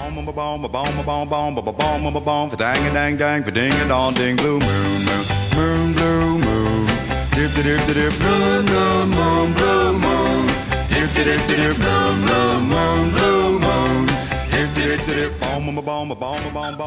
Ba boom, ba boom, boom, ba ba boom, ba ba boom, dang a dang dang, fa ding a dong ding, blue moon, moon, moon, blue moon. Dip dip dip dip, moon, moon, moon, blue moon. Dip dip dip dip, moon, moon, moon, blue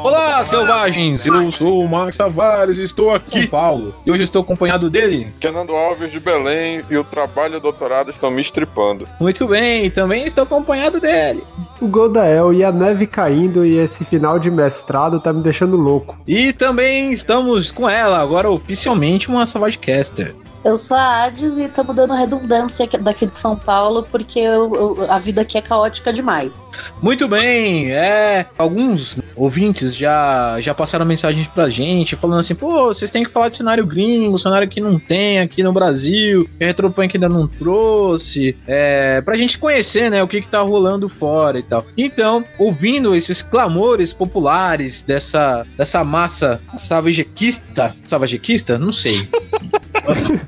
Olá, selvagens! Eu sou o Max Tavares e estou aqui em São Paulo. E hoje estou acompanhado dele. Fernando Alves de Belém e o trabalho e o doutorado estão me estripando. Muito bem, também estou acompanhado dele. O Goldael e a neve caindo e esse final de mestrado tá me deixando louco. E também estamos com ela, agora oficialmente uma Savagecaster. Eu sou a Hades e estamos dando redundância aqui- daqui de São Paulo porque eu- eu- a vida aqui é caótica demais. Muito bem, é. Alguns ouvintes já, já passaram mensagens pra gente falando assim: pô, vocês têm que falar de cenário gringo, cenário que não tem aqui no Brasil, que a Retropunk ainda não trouxe, é, pra gente conhecer, né, o que que tá rolando fora e tal. Então, ouvindo esses clamores populares dessa, dessa massa savagequista, savagequista? Não sei.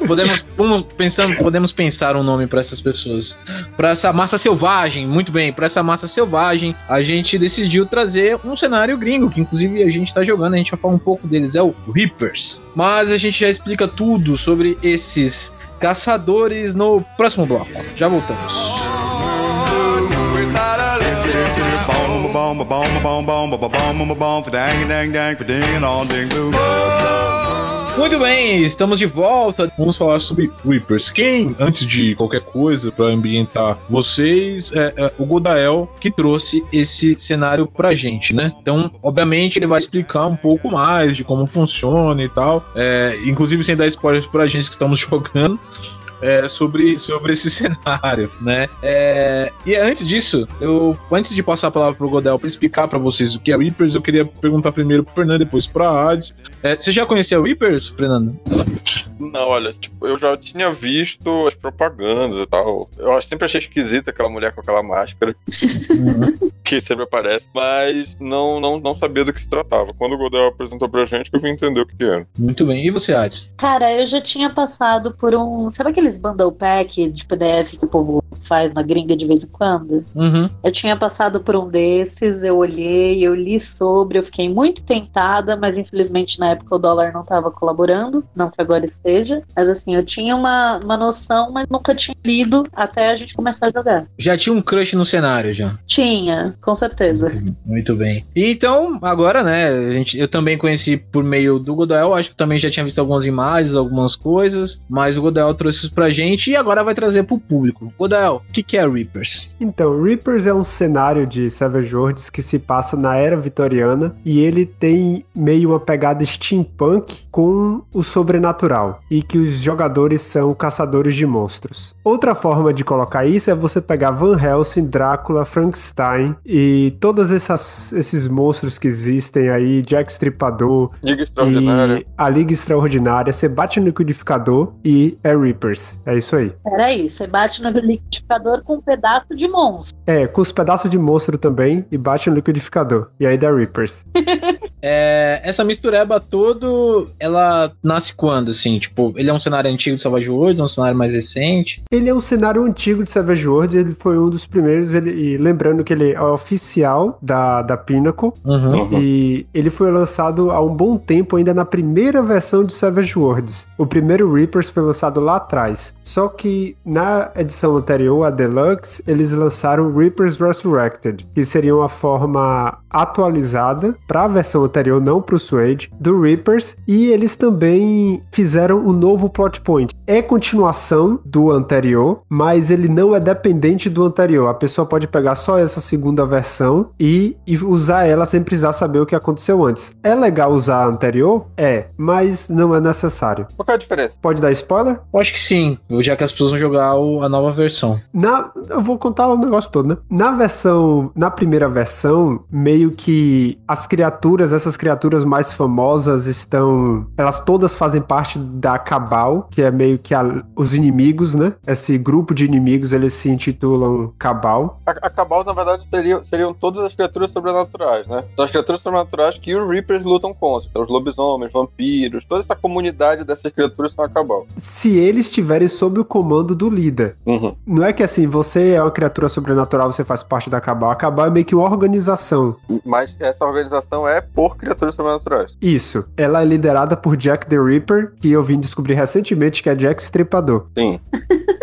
podemos, pensando, podemos pensar um nome pra essas pessoas. Pra essa massa selvagem, muito bem, pra essa massa selvagem, a gente decidiu trazer um cenário gringo, que inclusive a gente tá jogando, a gente vai falar um pouco deles, é o Reapers. Mas a gente já explica tudo sobre esses caçadores no próximo bloco. Já voltamos. Without Muito bem, estamos de volta. Vamos falar sobre Reapers. Quem, antes de qualquer coisa, para ambientar vocês, é, é o Godael que trouxe esse cenário pra gente, né? Então, obviamente, ele vai explicar um pouco mais de como funciona e tal. É, inclusive, sem dar spoilers pra gente que estamos jogando. É, sobre, sobre esse cenário, né? É, e antes disso, eu antes de passar a palavra pro Godel para explicar pra vocês o que é Reapers, eu queria perguntar primeiro pro Fernando, depois pra Hades. É, você já conhecia Reapers, Fernando? Não, olha, tipo, eu já tinha visto as propagandas e tal. Eu sempre achei esquisita aquela mulher com aquela máscara, que sempre aparece, mas não, não, não sabia do que se tratava. Quando o Godel apresentou pra gente, eu vim entender o que era. Muito bem. E você, Hades? Cara, eu já tinha passado por um. Sabe aqueles bundle pack de PDF que o povo faz na gringa de vez em quando? Uhum. Eu tinha passado por um desses, eu olhei, eu li sobre, eu fiquei muito tentada, mas infelizmente na época o dólar não estava colaborando, não que agora esteja. Mas assim, eu tinha uma, uma noção, mas nunca tinha lido até a gente começar a jogar. Já tinha um crush no cenário, já. Tinha, com certeza. Muito bem. E então, agora, né, a gente, eu também conheci por meio do Godel, acho que também já tinha visto algumas imagens, algumas coisas, mas o Godel trouxe isso pra gente e agora vai trazer pro público. Godel, o que, que é Reapers? Então, Reapers é um cenário de Savage Worlds que se passa na era vitoriana e ele tem meio uma pegada steampunk com o sobrenatural e que os jogadores são caçadores de monstros. Outra forma de colocar isso é você pegar Van Helsing, Drácula, Frankenstein e todos essas- esses monstros que existem aí, Jack Stripador Liga Extraordinária. e a Liga Extraordinária, você bate no liquidificador e é Reapers. É isso aí. Peraí, você bate no liquidificador com um pedaço de monstro. É, com os pedaços de monstro também e bate no liquidificador. E aí dá Reapers. É, essa mistureba todo, ela nasce quando, assim? Tipo, ele é um cenário antigo de Savage Worlds, é um cenário mais recente? Ele é um cenário antigo de Savage Worlds, ele foi um dos primeiros, ele, e lembrando que ele é oficial da, da Pinnacle, Uhum. e ele foi lançado há um bom tempo, ainda na primeira versão de Savage Worlds. O primeiro Reapers foi lançado lá atrás. Só que na edição anterior, a Deluxe, eles lançaram Reapers Resurrected, que seria uma forma atualizada para a versão anterior, não para o Suede, do Reapers, e eles também fizeram um novo plot point. É continuação do anterior, mas ele não é dependente do anterior. A pessoa pode pegar só essa segunda versão e, e usar ela sem precisar saber o que aconteceu antes. É legal usar a anterior? É, mas não é necessário. Qual é a diferença? Pode dar spoiler? Eu acho que sim, já que as pessoas vão jogar o- a nova versão. Na, eu vou contar o negócio todo, né? Na versão, na primeira versão, meio que as criaturas, essas criaturas mais famosas estão. Elas todas fazem parte da Cabal, que é meio que a- os inimigos, né? Esse grupo de inimigos eles se intitulam Cabal. A, a Cabal, na verdade, seriam, seriam todas as criaturas sobrenaturais, né? São as criaturas sobrenaturais que os Reapers lutam contra. Então, os lobisomens, vampiros, toda essa comunidade dessas criaturas são a Cabal. Se eles estiverem sob o comando do líder. Uhum. Não é que assim, você é uma criatura sobrenatural, você faz parte da Cabal. A Cabal é meio que uma organização. Mas essa organização é por criaturas sobrenaturais. Isso. Ela é liderada por Jack the Ripper, que eu vim descobrir recentemente que é Jack Stripador. Sim.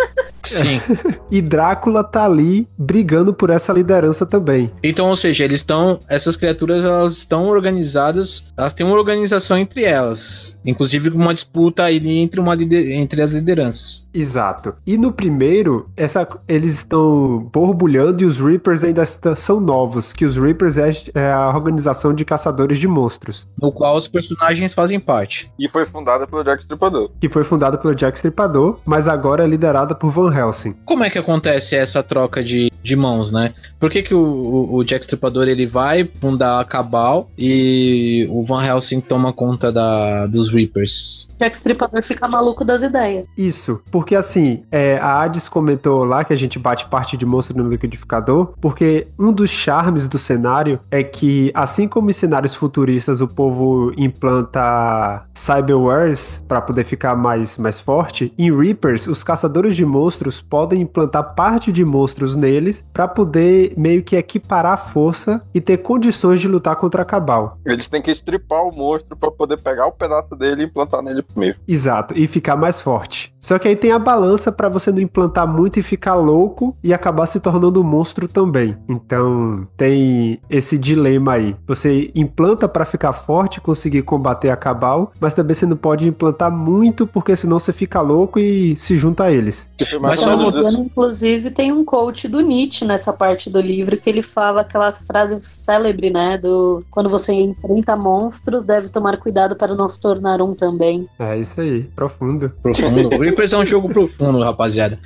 Sim. E Drácula tá ali brigando por essa liderança também. Então, ou seja, eles estão. Essas criaturas elas estão organizadas. Elas têm uma organização entre elas. Inclusive uma disputa aí entre, uma lider- entre as lideranças. Exato. E no primeiro, essa, eles estão borbulhando e os Reapers ainda são novos, que os Reapers é, é a organização de caçadores de monstros, No qual os personagens fazem parte. E foi fundada pelo Jack Stripador. que foi fundada pelo Jack Stripador, mas agora é liderada por Van Helsing. Como é que acontece essa troca de, de mãos, né? Por que, que o, o, o Jack Stripador ele vai fundar a Cabal e o Van Helsing toma conta da, dos Reapers? Jack Stripador fica maluco das ideias. Isso, porque assim, é, a Hades comentou lá que a gente bate parte de monstro no liquidificador, porque um dos charmes do cenário é que, assim como em cenários futuristas o povo implanta cyberwares para poder ficar mais, mais forte, em Reapers os caçadores de monstros podem implantar parte de monstros neles para poder meio que equiparar a força e ter condições de lutar contra a Cabal. Eles têm que estripar o monstro pra poder pegar o pedaço dele e implantar nele primeiro. Exato, e ficar mais forte. Só que aí tem a balança pra você não implantar muito e ficar louco e acabar se tornando um monstro também. Então tem esse dilema aí. Você implanta pra ficar forte, conseguir combater a Cabal, mas também você não pode implantar muito porque senão você fica louco e se junta a eles. Mas isso. engano, inclusive, tem um coach do Nietzsche nessa parte do livro que ele fala aquela frase célebre, né? Do quando você enfrenta monstros, deve tomar cuidado para não se tornar um também. É isso aí, profundo. Profundo. O Reapers é um jogo profundo, rapaziada.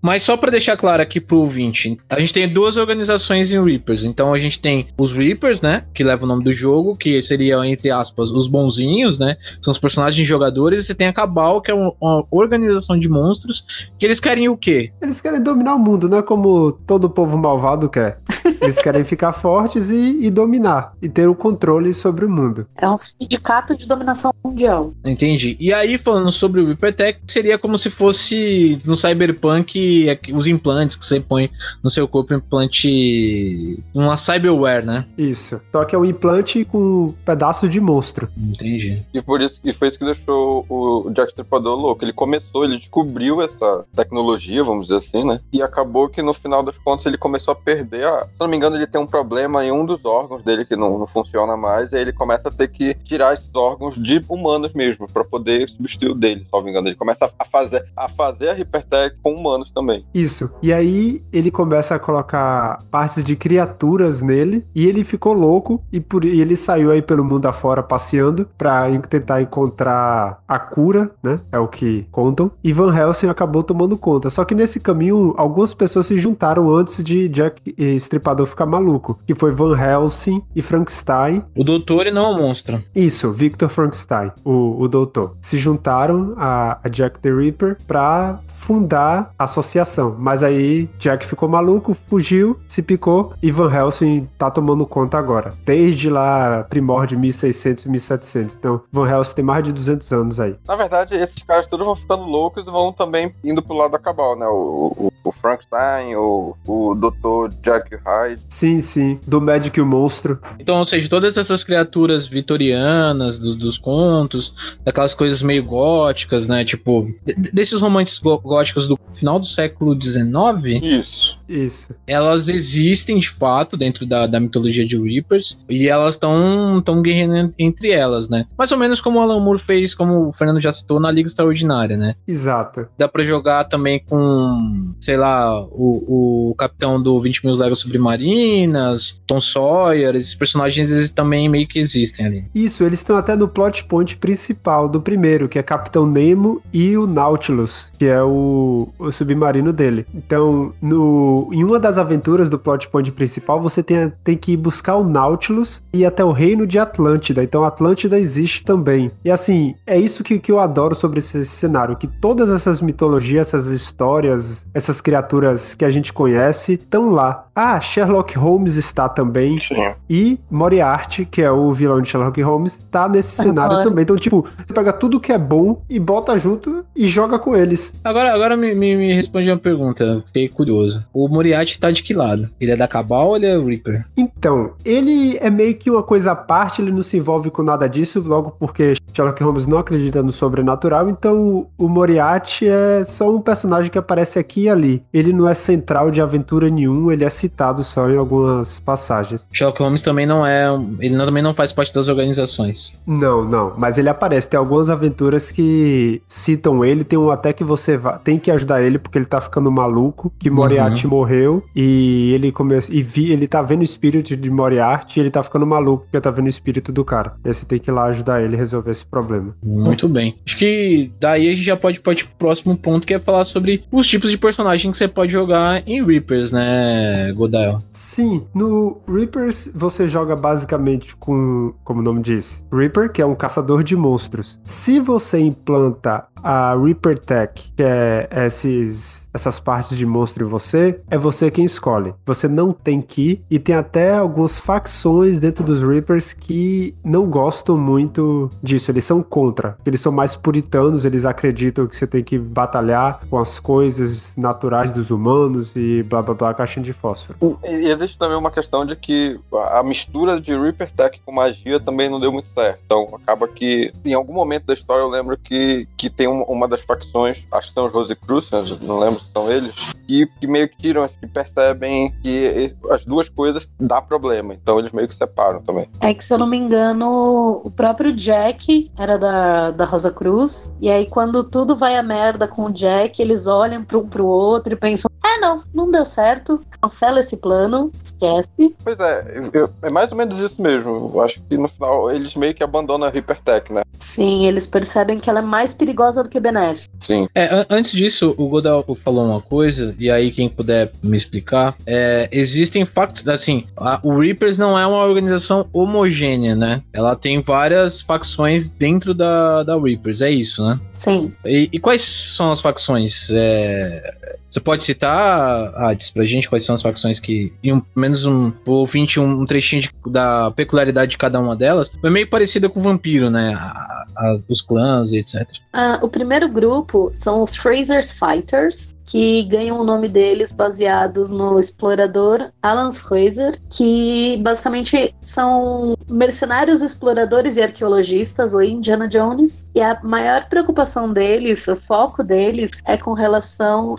Mas só pra deixar claro aqui pro ouvinte, a gente tem duas organizações em Reapers. Então a gente tem os Reapers, né? Que leva o nome do jogo, que seriam, entre aspas, os bonzinhos, né? São os personagens jogadores. E você tem a Cabal, que é uma, uma organização de monstros, que eles querem o quê? Eles querem dominar o mundo, não é como todo povo malvado quer. Eles querem ficar fortes e, e dominar, e ter o controle sobre o mundo. É um sindicato de dominação mundial. Entendi. E aí, falando sobre o Reaper Tech, seria como se fosse no Cyberpunk é, os implantes que você põe no seu corpo, implante. Uma cyberware, né? Isso. Só que é um implante com um pedaço de monstro. Entendi. E por isso e foi isso que deixou o Jack Stripador louco. Ele começou, ele descobriu essa tecnologia, vamos dizer assim, né? E acabou que no final das contas ele começou a perder a. Se não me engano, ele tem um problema em um dos órgãos dele que não, não funciona mais. E aí ele começa a ter que tirar esses órgãos de humanos mesmo, pra poder substituir o dele, se não me engano. Ele começa a fazer a, fazer a Hypertech com humanos também. Isso. E aí ele começa a colocar partes de criaturas nele e ele ficou louco e, por, e ele saiu aí pelo mundo afora passeando pra en- tentar encontrar a cura, né? É o que contam. E Van Helsing acabou tomando conta. Só que nesse caminho, algumas pessoas se juntaram antes de Jack eh, Stripador ficar maluco, que foi Van Helsing e Frankenstein O doutor e não é um monstro. Isso, Victor Frankenstein, o, o doutor. Se juntaram a, a Jack the Ripper pra fundar a associação. Mas aí Jack ficou maluco, fugiu, se picou e Van Helsing tá tomando conta agora. Desde lá, primórdio 1600 e 1700. Então, Van Helsing tem mais de 200 anos aí. Na verdade, esses caras todos vão ficando loucos e vão também indo pro lado da Cabal, né? O, o, o Frankenstein, o, o Dr. Jack Hyde. Sim, sim, do Magic e o Monstro. Então, ou seja, todas essas criaturas vitorianas do- dos contos, daquelas coisas meio góticas, né? Tipo, desses romances gó- góticos do final do século XIX, Isso. Isso. elas existem de fato dentro da, da mitologia de Reapers e elas estão tão guerreando entre elas, né? Mais ou menos como o Alan Moore fez, como o Fernando já citou, na Liga Extraordinária, né? Exato. Dá pra jogar também com, sei lá, o, o capitão do 20 mil léguas submarinas, Tom Sawyer, esses personagens eles também meio que existem ali. Isso, eles estão até no plot point principal do primeiro, que é Capitão Nemo e o Nautilus, que é o, o submarino dele. Então, no em uma das aventuras do plot point principal, você tem, tem que buscar o Nautilus e ir até o reino de Atlântida. Então, Atlântida existe também. E assim, é isso que, que eu adoro sobre esse, esse cenário: que todas essas mitologias, essas histórias, essas criaturas que a gente conhece estão lá. Ah, Sherlock Holmes está também. Sim. E Moriarty, que é o vilão de Sherlock Holmes, tá nesse cenário também. Então, tipo, você pega tudo que é bom e bota junto e joga com eles. Agora, agora me, me, me responde uma pergunta, fiquei curioso. O Moriarty tá de que lado? Ele é da Cabal ou ele é o Reaper? Então, ele é meio que uma coisa à parte, ele não se envolve com nada disso, logo porque Sherlock Holmes não acredita no sobrenatural, então o Moriarty é só um personagem que aparece aqui e ali. Ele não é central de aventura nenhum, ele é citado só em algumas passagens. Sherlock Holmes também não é. Ele não- também não faz parte das organizações. Não, não, mas ele aparece. Tem algumas aventuras que citam ele. Tem um até que você va- tem que ajudar ele porque ele tá ficando maluco. Que Moriarty morreu e ele começa e vi, ele tá vendo o espírito de Moriarty e ele tá ficando maluco porque tá vendo o espírito do cara. E aí você tem que ir lá ajudar ele a resolver esse problema. Muito bem. Acho que daí a gente já pode partir pro próximo ponto, que é falar sobre os tipos de personagem que você pode jogar em Reapers, né, Godel? Sim, no Reapers você joga basicamente com, como o nome diz, Reaper, que é um caçador de monstros. Se você implanta a Reaper Tech, que é esses, essas partes de monstro em você, é você quem escolhe. Você não tem que ir, e tem até algumas facções dentro dos Reapers que não gostam muito disso, eles são contra. Eles são mais puritanos, eles acreditam que você tem que batalhar com as coisas naturais dos humanos e blá blá blá, caixinha de fósforo. E existe também uma questão de que a mistura de Reaper Tech com magia também não deu muito certo. Então acaba que em algum momento da história eu lembro que, que tem um- uma das facções, acho que são os Rosicrucians, não lembro são eles, que, que meio que tiram, que percebem que as duas coisas dá problema. Então eles meio que separam também. É que, se eu não me engano, o próprio Jack era da, da Rosa Cruz. E aí, quando tudo vai a merda com o Jack, eles olham para um pro outro e pensam: ah, não, não deu certo, cancela esse plano, esquece. Pois é, eu- é mais ou menos isso mesmo. Eu acho que no final eles meio que abandonam a Reaper Tech, né? Sim, eles percebem que ela é mais perigosa do que benéfica. Sim. É, an- antes disso, o Godel falou uma coisa, e aí quem puder me explicar, é, existem factos, assim, a- o Reapers não é uma organização homogênea, né? Ela tem várias facções dentro da, da Reapers, é isso, né? Sim. E, e quais são as facções? É, você pode citar, Hades, pra gente quais são as facções que, em um, menos um, ouvinte, um, um trechinho de- da peculiaridade de cada uma delas, é meio parecida com o vampiro, né? A- as- os clãs e etc. Ah, o primeiro grupo são os Fraser's Fighters, que ganham o nome deles baseados no explorador Alan Fraser, que basicamente são mercenários exploradores e arqueologistas, ou Indiana Jones, e a maior preocupação deles, o foco deles, é com relação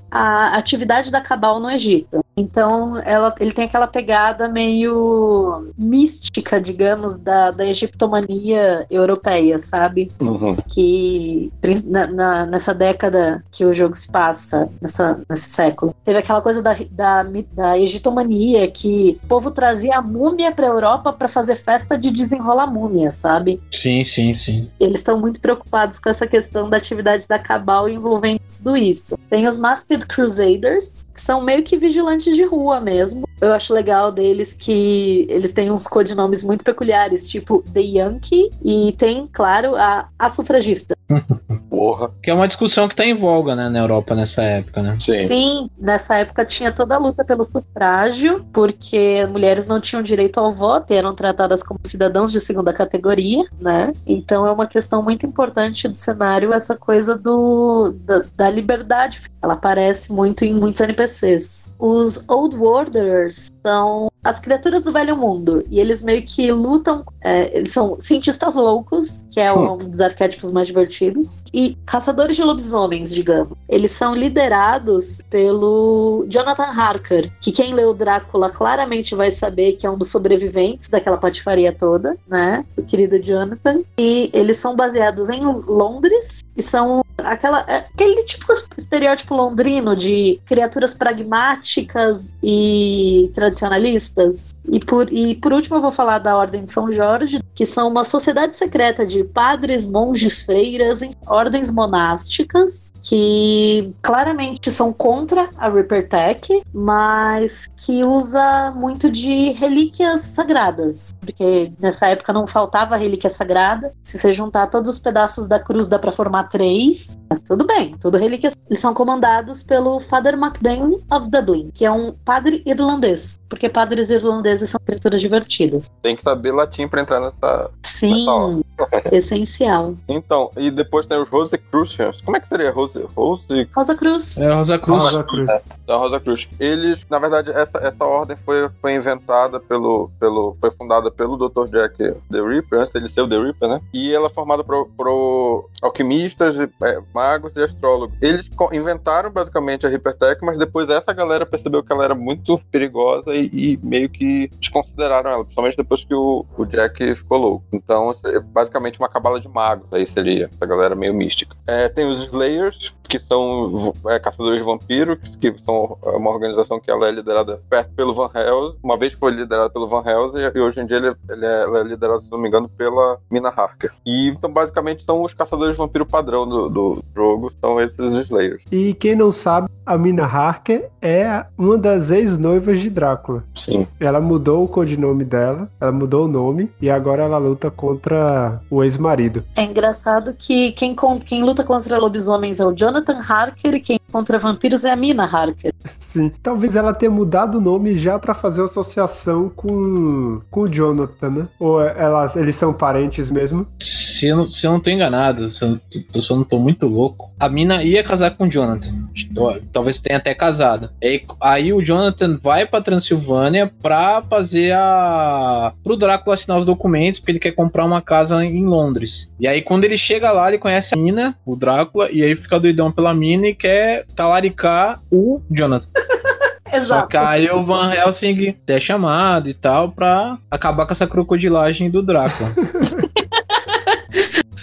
à atividade da Cabal no Egito. Então, ela, ele tem aquela pegada meio mística, digamos, da, da egiptomania europeia, sabe? Uhum. que na- na- nessa década que o jogo se passa, nessa, nesse século, teve aquela coisa da, da, da egitomania, que o povo trazia a múmia pra Europa pra fazer festa de desenrolar múmia, sabe? Sim, sim, sim. Eles estão muito preocupados com essa questão da atividade da Cabal envolvendo tudo isso. Tem os Masked Crusaders, que são meio que vigilantes de rua mesmo. Eu acho legal deles que eles têm uns codinomes muito peculiares, tipo The Yankee, e tem, claro, a, a sufragista. Porra. Que é uma discussão que tá em voga, né, na Europa nessa época, né? Sim. nessa época tinha toda a luta pelo sufrágio, porque mulheres não tinham direito ao voto e eram tratadas como cidadãos de segunda categoria, né? Então é uma questão muito importante do cenário essa coisa do, da, da liberdade. Ela aparece muito em muitos NPCs. Os Old Wanderers são as criaturas do velho mundo e eles meio que lutam. é, eles são cientistas loucos, que é um dos arquétipos mais divertidos, e caçadores de lobisomens, digamos. Eles são liderados pelo Jonathan Harker, que quem leu Drácula claramente vai saber que é um dos sobreviventes daquela patifaria toda, né? O querido Jonathan. E eles são baseados em Londres e são aquela é, aquele tipo estereótipo londrino de criaturas pragmáticas e tradicionalistas. E por, e por último eu vou falar da Ordem de São Jorge, que são uma sociedade secreta de padres, monges, freiras, em ordens monásticas, que claramente são contra a Reaper Tech, mas que usa muito de relíquias sagradas, porque nessa época não faltava relíquia sagrada. Se você juntar todos os pedaços da cruz dá para formar três, mas tudo bem, tudo relíquias. Eles são comandados pelo Father MacBain of Dublin, que é um padre irlandês, porque padres irlandeses são criaturas divertidas. Tem que saber latim pra entrar nessa. Sim, essencial. Então, e depois tem os Rosicrucians. Como é que seria Rose? Rose? Rosa Cruz. É a Rosa Cruz. Rosa Cruz. Da Rosa Cruz. Eles, na verdade, essa, essa ordem foi, foi inventada pelo, pelo. Foi fundada pelo Dr. Jack the Ripper, antes dele ser o The Ripper, né? E ela é formada pro, pro alquimistas, é, magos e astrólogos. Eles inventaram basicamente a Hypertech, mas depois essa galera percebeu que ela era muito perigosa e, e meio que desconsideraram ela, principalmente depois que o, o Jack ficou louco. Então, é basicamente uma cabala de magos, aí seria essa galera meio mística. É, tem os Slayers, que são é, caçadores de vampiros, que, que são uma organização que ela é liderada perto pelo Van Helsing, uma vez foi liderada pelo Van Helsing, e hoje em dia ele, ele é, ela é liderada, se não me engano, pela Mina Harker. E então, basicamente, são os caçadores de vampiro padrão do, do jogo, são esses Slayers. E quem não sabe, a Mina Harker é uma das ex-noivas de Drácula. Sim. Ela mudou o codinome dela, ela mudou o nome e agora ela luta contra o ex-marido. É engraçado que quem, quem luta contra lobisomens é o Jonathan Harker e quem contra vampiros é a Mina Harker. Sim. Talvez ela tenha mudado o nome já pra fazer associação com, com o Jonathan, né? Ou ela, eles são parentes mesmo? Se eu, não, se eu não tô enganado, se eu, não- eu não tô muito louco, a mina ia casar com o Jonathan. Talvez tenha até casado. Aí, aí o Jonathan vai pra Transilvânia pra fazer a. pro Drácula assinar os documentos, porque ele quer comprar uma casa em Londres. E aí, quando ele chega lá, ele conhece a mina, o Drácula, e aí fica doidão pela mina e quer talaricar o Jonathan. Só Exato. que aí o Van Helsing é chamado e tal pra acabar com essa crocodilagem do Drácula.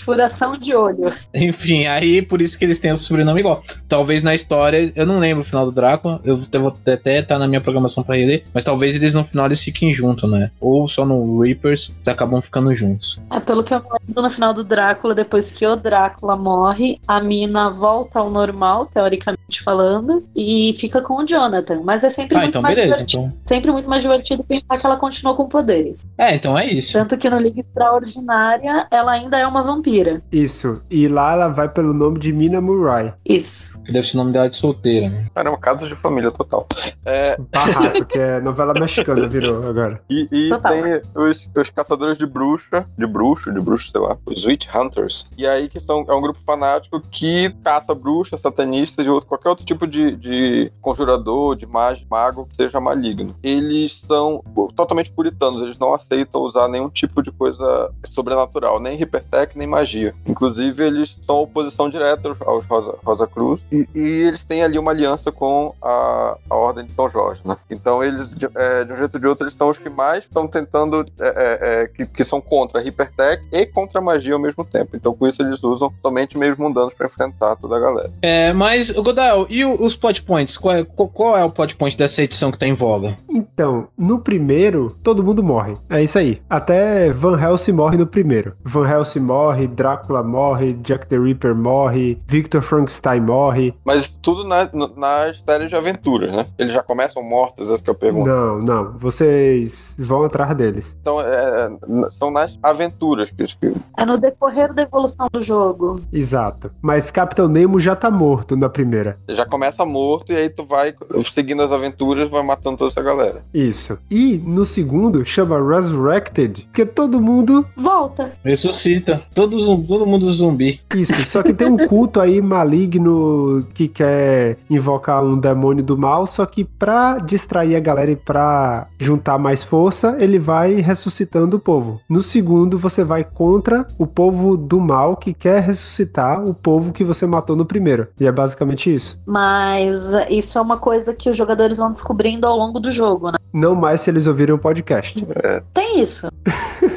Furação de olho. Enfim, aí por isso que eles têm o sobrenome igual. Talvez na história, eu não lembro o final do Drácula, eu vou até estar na minha programação pra reler, mas talvez eles no final eles fiquem juntos, né? Ou só no Reapers, eles acabam ficando juntos. É, pelo que eu lembro no final do Drácula, depois que o Drácula morre, a mina volta ao normal, teoricamente falando, e fica com o Jonathan. Mas é sempre Ah, muito então mais beleza. divertido. Então... Sempre muito mais divertido pensar que ela continuou com poderes. É, então é isso. Tanto que no Liga Extraordinária, ela ainda é uma vampira. Isso. E lá ela vai pelo nome de Mina Murai. Isso. Que deve ser o nome dela de solteira, né? Caramba, casos de família total. É, Barraco, que é novela mexicana, virou agora. E, e tem os, os caçadores de bruxa, de bruxo, de bruxo, sei lá, os Witch Hunters. E aí que são, é um grupo fanático que caça bruxa, satanista, de outro, qualquer outro tipo de, de conjurador, de mágico, mago que seja maligno. Eles são totalmente puritanos, eles não aceitam usar nenhum tipo de coisa sobrenatural, nem hipertech, nem magia. Inclusive, eles são oposição direta aos- Rosa, Rosa Cruz. E, e eles têm ali uma aliança com a, a Ordem de São Jorge, né? Então, eles, de, é, de um jeito ou de outro, eles são os que mais estão tentando, é, é, é, que, que são contra a hipertech e contra a magia ao mesmo tempo. Então, com isso, eles usam somente meios mundanos para enfrentar toda a galera. É, mas, Godal, e o- os plot points? Qual é, qual, qual é o plot point dessa edição que tá em voga? Então, no primeiro, todo mundo morre. É isso aí. Até Van Helsing morre no primeiro. Van Helsing morre, Drácula morre, Jack the Ripper morre, Victor Frankenstein morre. Mas tudo na, nas séries de aventuras, né? Eles já começam mortos, essa que eu pergunto. Não, não. Vocês vão atrás deles. Então, é, é, são nas aventuras que, que É no decorrer da evolução do jogo. Exato. Mas Capitão Nemo já tá morto na primeira. já começa morto e aí tu vai seguindo as aventuras, vai matando toda essa galera. Isso. E no segundo chama Resurrected, porque todo mundo. Volta. Ressuscita. Todo, zum- todo mundo zumbi. Isso. Só que tem um culto aí maligno que quer invocar um demônio do mal, só que pra distrair a galera e pra juntar mais força, ele vai ressuscitando o povo. No segundo, você vai contra o povo do mal que quer ressuscitar o povo que você matou no primeiro. E é basicamente isso. Mas isso é uma coisa que os jogadores vão descobrindo ao longo do jogo, né? Não mais se eles ouvirem o podcast. Tem isso.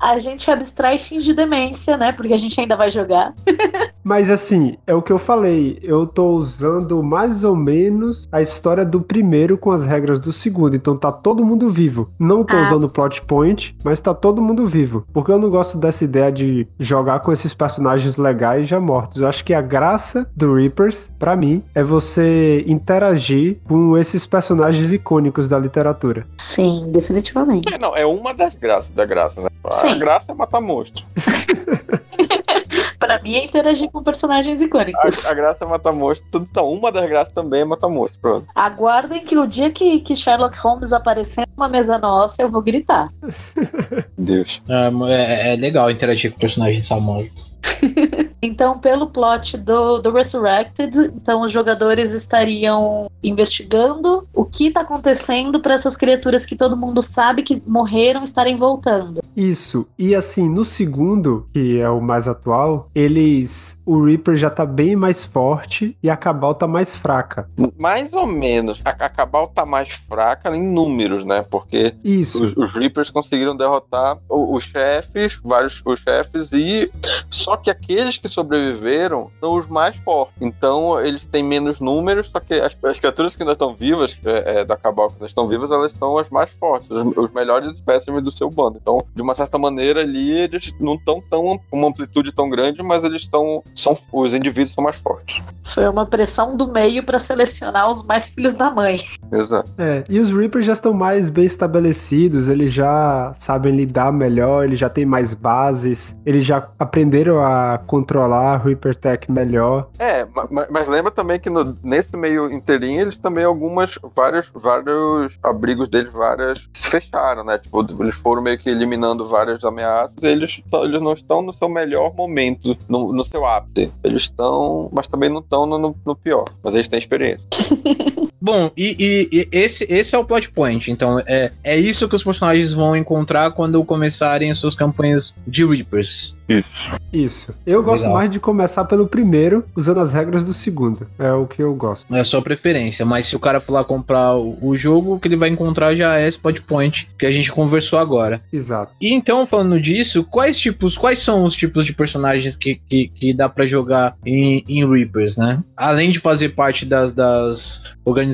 A gente abstrai fins de demência, né? Porque a gente ainda vai jogar. Mas assim, é o que eu falei. Eu tô usando mais ou menos a história do primeiro com as regras do segundo. Então tá todo mundo vivo. Não tô Ah, usando sim. plot point, mas tá todo mundo vivo. Porque eu não gosto dessa ideia de jogar com esses personagens legais já mortos. Eu acho que a graça do Reapers, pra mim, é você interagir com esses personagens icônicos da literatura. Sim, definitivamente. É, Não, é uma das graças da graça, né? A graça é matar monstro. Pra mim é interagir com personagens A, icônicos. a graça é matar monstro. Tudo- Então, uma das graças também é matar monstro. Pronto. Aguardem que o dia que, que Sherlock Holmes aparecer numa mesa nossa, eu vou gritar. Deus. É, é legal interagir com personagens famosos. Então, pelo plot do, do Resurrected, então os jogadores estariam investigando o que está acontecendo para essas criaturas que todo mundo sabe que morreram estarem voltando. Isso. E assim, no segundo, que é o mais atual, eles. O Reaper já tá bem mais forte e a Cabal tá mais fraca. Mais ou menos. A, a Cabal tá mais fraca em números, né? Porque Isso. os, os Reapers conseguiram derrotar o- os chefes, vários os chefes, e só que aqueles que sobreviveram são os mais fortes. Então eles têm menos números, só que as, as criaturas que ainda estão vivas, é, é, da Cabal que ainda estão vivas, elas são as mais fortes, os, os melhores espécimes do seu bando. Então, de uma certa maneira, ali eles não estão tão com uma amplitude tão grande, mas eles estão. São, os indivíduos são mais fortes. Foi uma pressão do meio para selecionar os mais filhos da mãe. Exato. É, e os Reapers já estão mais bem estabelecidos, eles já sabem lidar melhor, eles já têm mais bases, eles já aprenderam a controlar a Reaper Tech melhor. É, ma- ma- mas lembra também que no- nesse meio inteirinho eles também algumas, vários, vários abrigos deles, várias se fecharam, né? Tipo, eles foram meio que eliminando várias ameaças e eles, eles não estão no seu melhor momento, no, no seu ápice. Eles estão, mas também não estão no, no- no pior. Mas eles têm experiência. Bom, e, e- e esse, esse é o plot point. Então, é, é isso que os personagens vão encontrar quando começarem as suas campanhas de Reapers. Isso. Isso. Eu gosto Legal. mais de começar pelo primeiro, usando as regras do segundo. É o que eu gosto. É a sua preferência. Mas se o cara for lá comprar o, o jogo, o que ele vai encontrar já é esse plot point que a gente conversou agora. Exato. E então, falando disso, quais tipos, quais são os tipos de personagens que, que, que dá pra jogar em, em Reapers, né? Além de fazer parte das, das organizações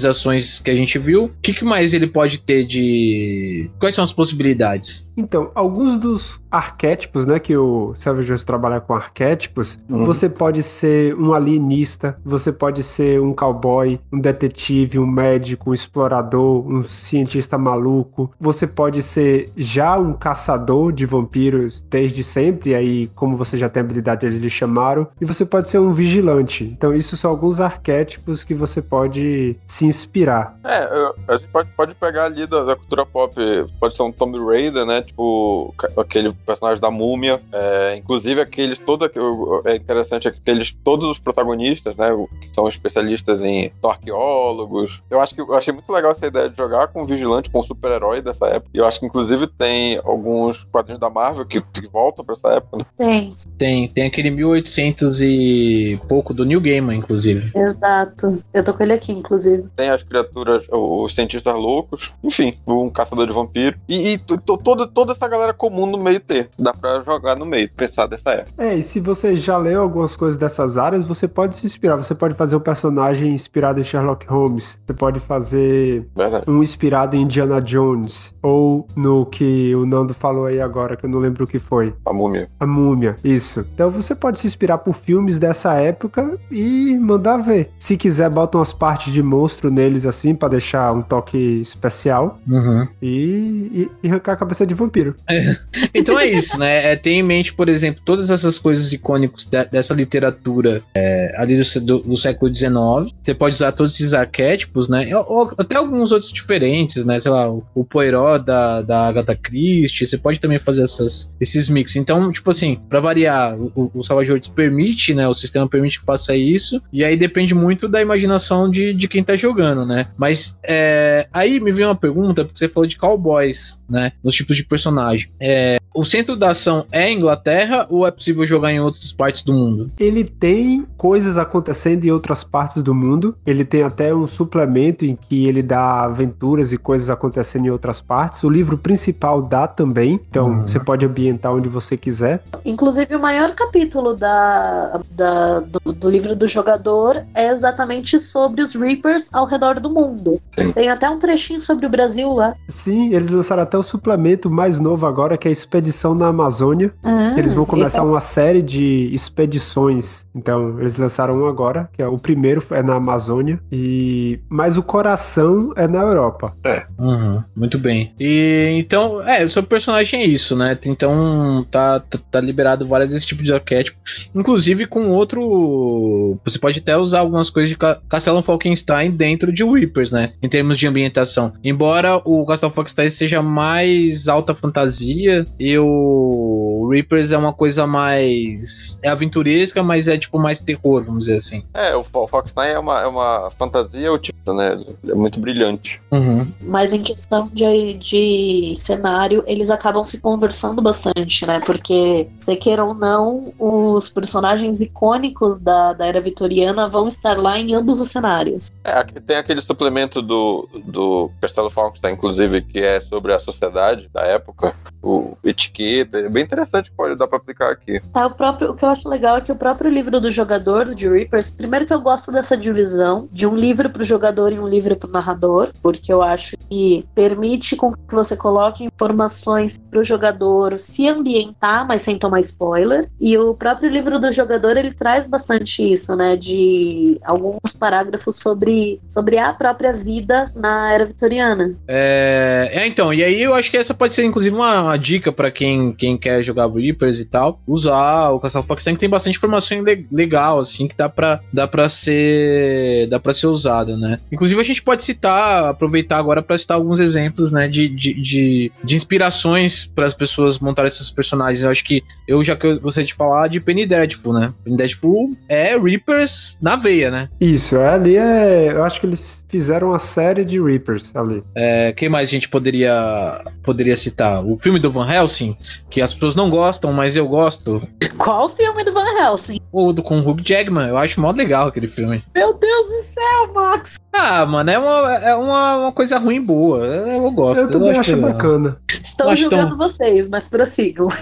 que a gente viu, o que, que mais ele pode ter de. Quais são as possibilidades? Então, alguns dos arquétipos, né, que o Savage Wars trabalha com arquétipos, Uhum. você pode ser um alienista, você pode ser um cowboy, um detetive, um médico, um explorador, um cientista maluco, você pode ser já um caçador de vampiros desde sempre, e aí, como você já tem habilidade, eles lhe chamaram, e você pode ser um vigilante. Então, isso são alguns arquétipos que você pode se inspirar. É, a gente pode, pode pegar ali da, da cultura pop, pode ser um Tomb Raider, né? Tipo, aquele personagem da múmia. É, inclusive, aqueles, todo, aqu- o- é interessante aqueles, todos os protagonistas, né? Que são especialistas em. são arqueólogos. Eu acho que eu achei muito legal essa ideia de jogar com um vigilante, com um super-herói dessa época. E eu acho que, inclusive, tem alguns quadrinhos da Marvel que, que voltam pra essa época. né? Tem, Tem, tem aquele 1800 e pouco do New Gaiman, inclusive. exato. Eu tô com ele aqui, inclusive. Tem as criaturas, os cientistas loucos, enfim, um caçador de vampiro. E, e to- to- toda, toda essa galera comum no meio ter. Dá pra jogar no meio, pensar dessa época. É, e se você já leu algumas coisas dessas áreas, você pode se inspirar. Você pode fazer um personagem inspirado em Sherlock Holmes. Você pode fazer Verdade. um inspirado em Indiana Jones. Ou no que o Nando falou aí agora, que eu não lembro o que foi. A múmia. A Múmia, isso. Então você pode se inspirar por filmes dessa época e mandar ver. Se quiser, bota umas partes de monstro neles assim, pra deixar um toque especial. Uhum. E, e, e arrancar a cabeça de vampiro. Então é isso, né? É ter em mente, por exemplo, todas essas coisas icônicas de- dessa literatura é, ali do, do- do século XIX. Você pode usar todos esses arquétipos, né? Ou, ou até alguns outros diferentes, né? Sei lá, o, o Poirot da, da Agatha Christie. Você pode também fazer essas, esses mix. Então, tipo assim, pra variar, o, o- Savage permite, né? O sistema permite que faça isso. E aí depende muito da imaginação de, de quem tá jogando, né? Mas é, aí me veio uma pergunta, porque você falou de cowboys, né? Nos tipos de personagem. É, o centro da ação é Inglaterra ou é possível jogar em outras partes do mundo? Ele tem coisas acontecendo em outras partes do mundo. Ele tem até um suplemento em que ele dá aventuras e coisas acontecendo em outras partes. O livro principal dá também, então Uhum. você pode ambientar onde você quiser. Inclusive, o maior capítulo da, da- do, do livro do jogador é exatamente sobre os Reapers ao redor do mundo. Sim. Tem até um trechinho sobre o Brasil lá. Sim, eles lançaram até o suplemento mais novo agora, que é a Expedição na Amazônia. Ah, Eles vão começar então- uma série de expedições. Então, eles lançaram um agora, que é o primeiro é na Amazônia, e mas o coração é na Europa. Uhum, muito bem. E então, é, o seu personagem é isso, né? Então tá, tá, tá liberado vários desse tipo de arquétipo. Inclusive com outro. Você pode até usar algumas coisas de Ca- Castelo Falkenstein dentro de Reapers, né? Em termos de ambientação. Embora o Castelo Falkenstein seja mais alta fantasia, e o Reapers é uma coisa mais. É aventuresca, mas é tipo mais terror, vamos dizer assim. É, o Fo- Foxnine é uma, é uma fantasia otimista, né? É muito brilhante. Uhum. Mas em questão de, de cenário, eles acabam se conversando bastante, né? Porque, se queira ou não, os personagens icônicos da, da era vitoriana vão estar lá em ambos os cenários. É, tem aquele suplemento do, do Castelo Falkenstein, inclusive, que é sobre a sociedade da época, o etiqueta, é bem interessante, pode dar pra aplicar aqui. Tá, o, próprio, o que eu acho legal é que o próprio livro do jogador, de Reapers, primeiro que eu gosto dessa divisão de um livro pro jogador e um livro pro narrador, porque eu acho que permite com que você coloque informações pro jogador se ambientar, mas sem tomar spoiler. E o próprio livro do jogador, ele traz bastante isso, né, de alguns parágrafos sobre, sobre a própria vida na era vitoriana. É, é, então, e aí eu acho que essa pode ser inclusive uma, uma dica pra quem, quem quer jogar Reapers e tal, usar o Castelo Foxten que tem bastante informação le- legal assim que dá pra dá para ser dá para ser usada, né? Inclusive a gente pode citar, aproveitar agora pra citar alguns exemplos, né, de, de, de, de inspirações para as pessoas montarem esses personagens. Eu acho que eu já que eu gostaria de falar de Penny Dreadful, né? Penny Dreadful é Reapers na veia, né? Isso, é, ali é. Eu acho que eles fizeram uma série de Reapers ali. É, quem mais a gente poderia, poderia citar? O filme do Van Helsing, que as pessoas não gostam, mas eu gosto. Qual o filme do Van Helsing? Ou do com o Hugh Jackman, eu acho mó legal aquele filme. Meu Deus do céu, Max! Ah, mano, é uma, é uma, uma coisa ruim boa. Eu, eu gosto. Eu também acho legal. bacana. Estou Acho julgando vocês, mas prossigam.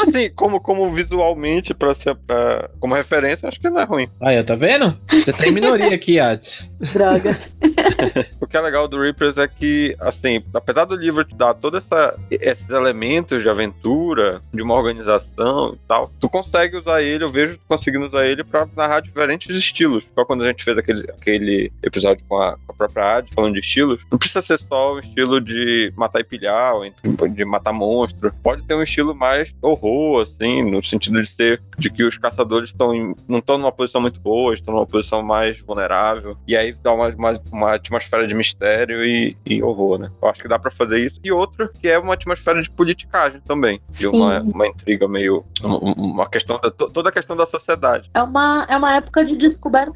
Assim, como, como visualmente, pra ser, pra, como referência, acho que não é ruim. Aí, tá vendo? Você tá em minoria aqui, Ades. Droga. O que é legal do Reapers é que, assim, apesar do livro te dar todos esses elementos de aventura, de uma organização e tal, tu consegue usar ele, eu vejo tu conseguindo usar ele pra narrar diferentes estilos. Igual quando a gente fez aquele, aquele episódio com a, com a própria Ad, falando de estilos, não precisa ser só o estilo de matar e pilhar, ou então de matar monstro. Pode ter um estilo mais horror, assim, no sentido de ser de que os caçadores estão não estão numa posição muito boa, estão numa posição mais vulnerável. E aí dá uma, uma, uma atmosfera de mistério e, e horror, né? Eu acho que dá pra fazer isso. E outro, que é uma atmosfera de politicagem também. E uma, uma intriga meio. um- Uma questão da. to- Toda a questão da sociedade. É uma, é uma época de descobertas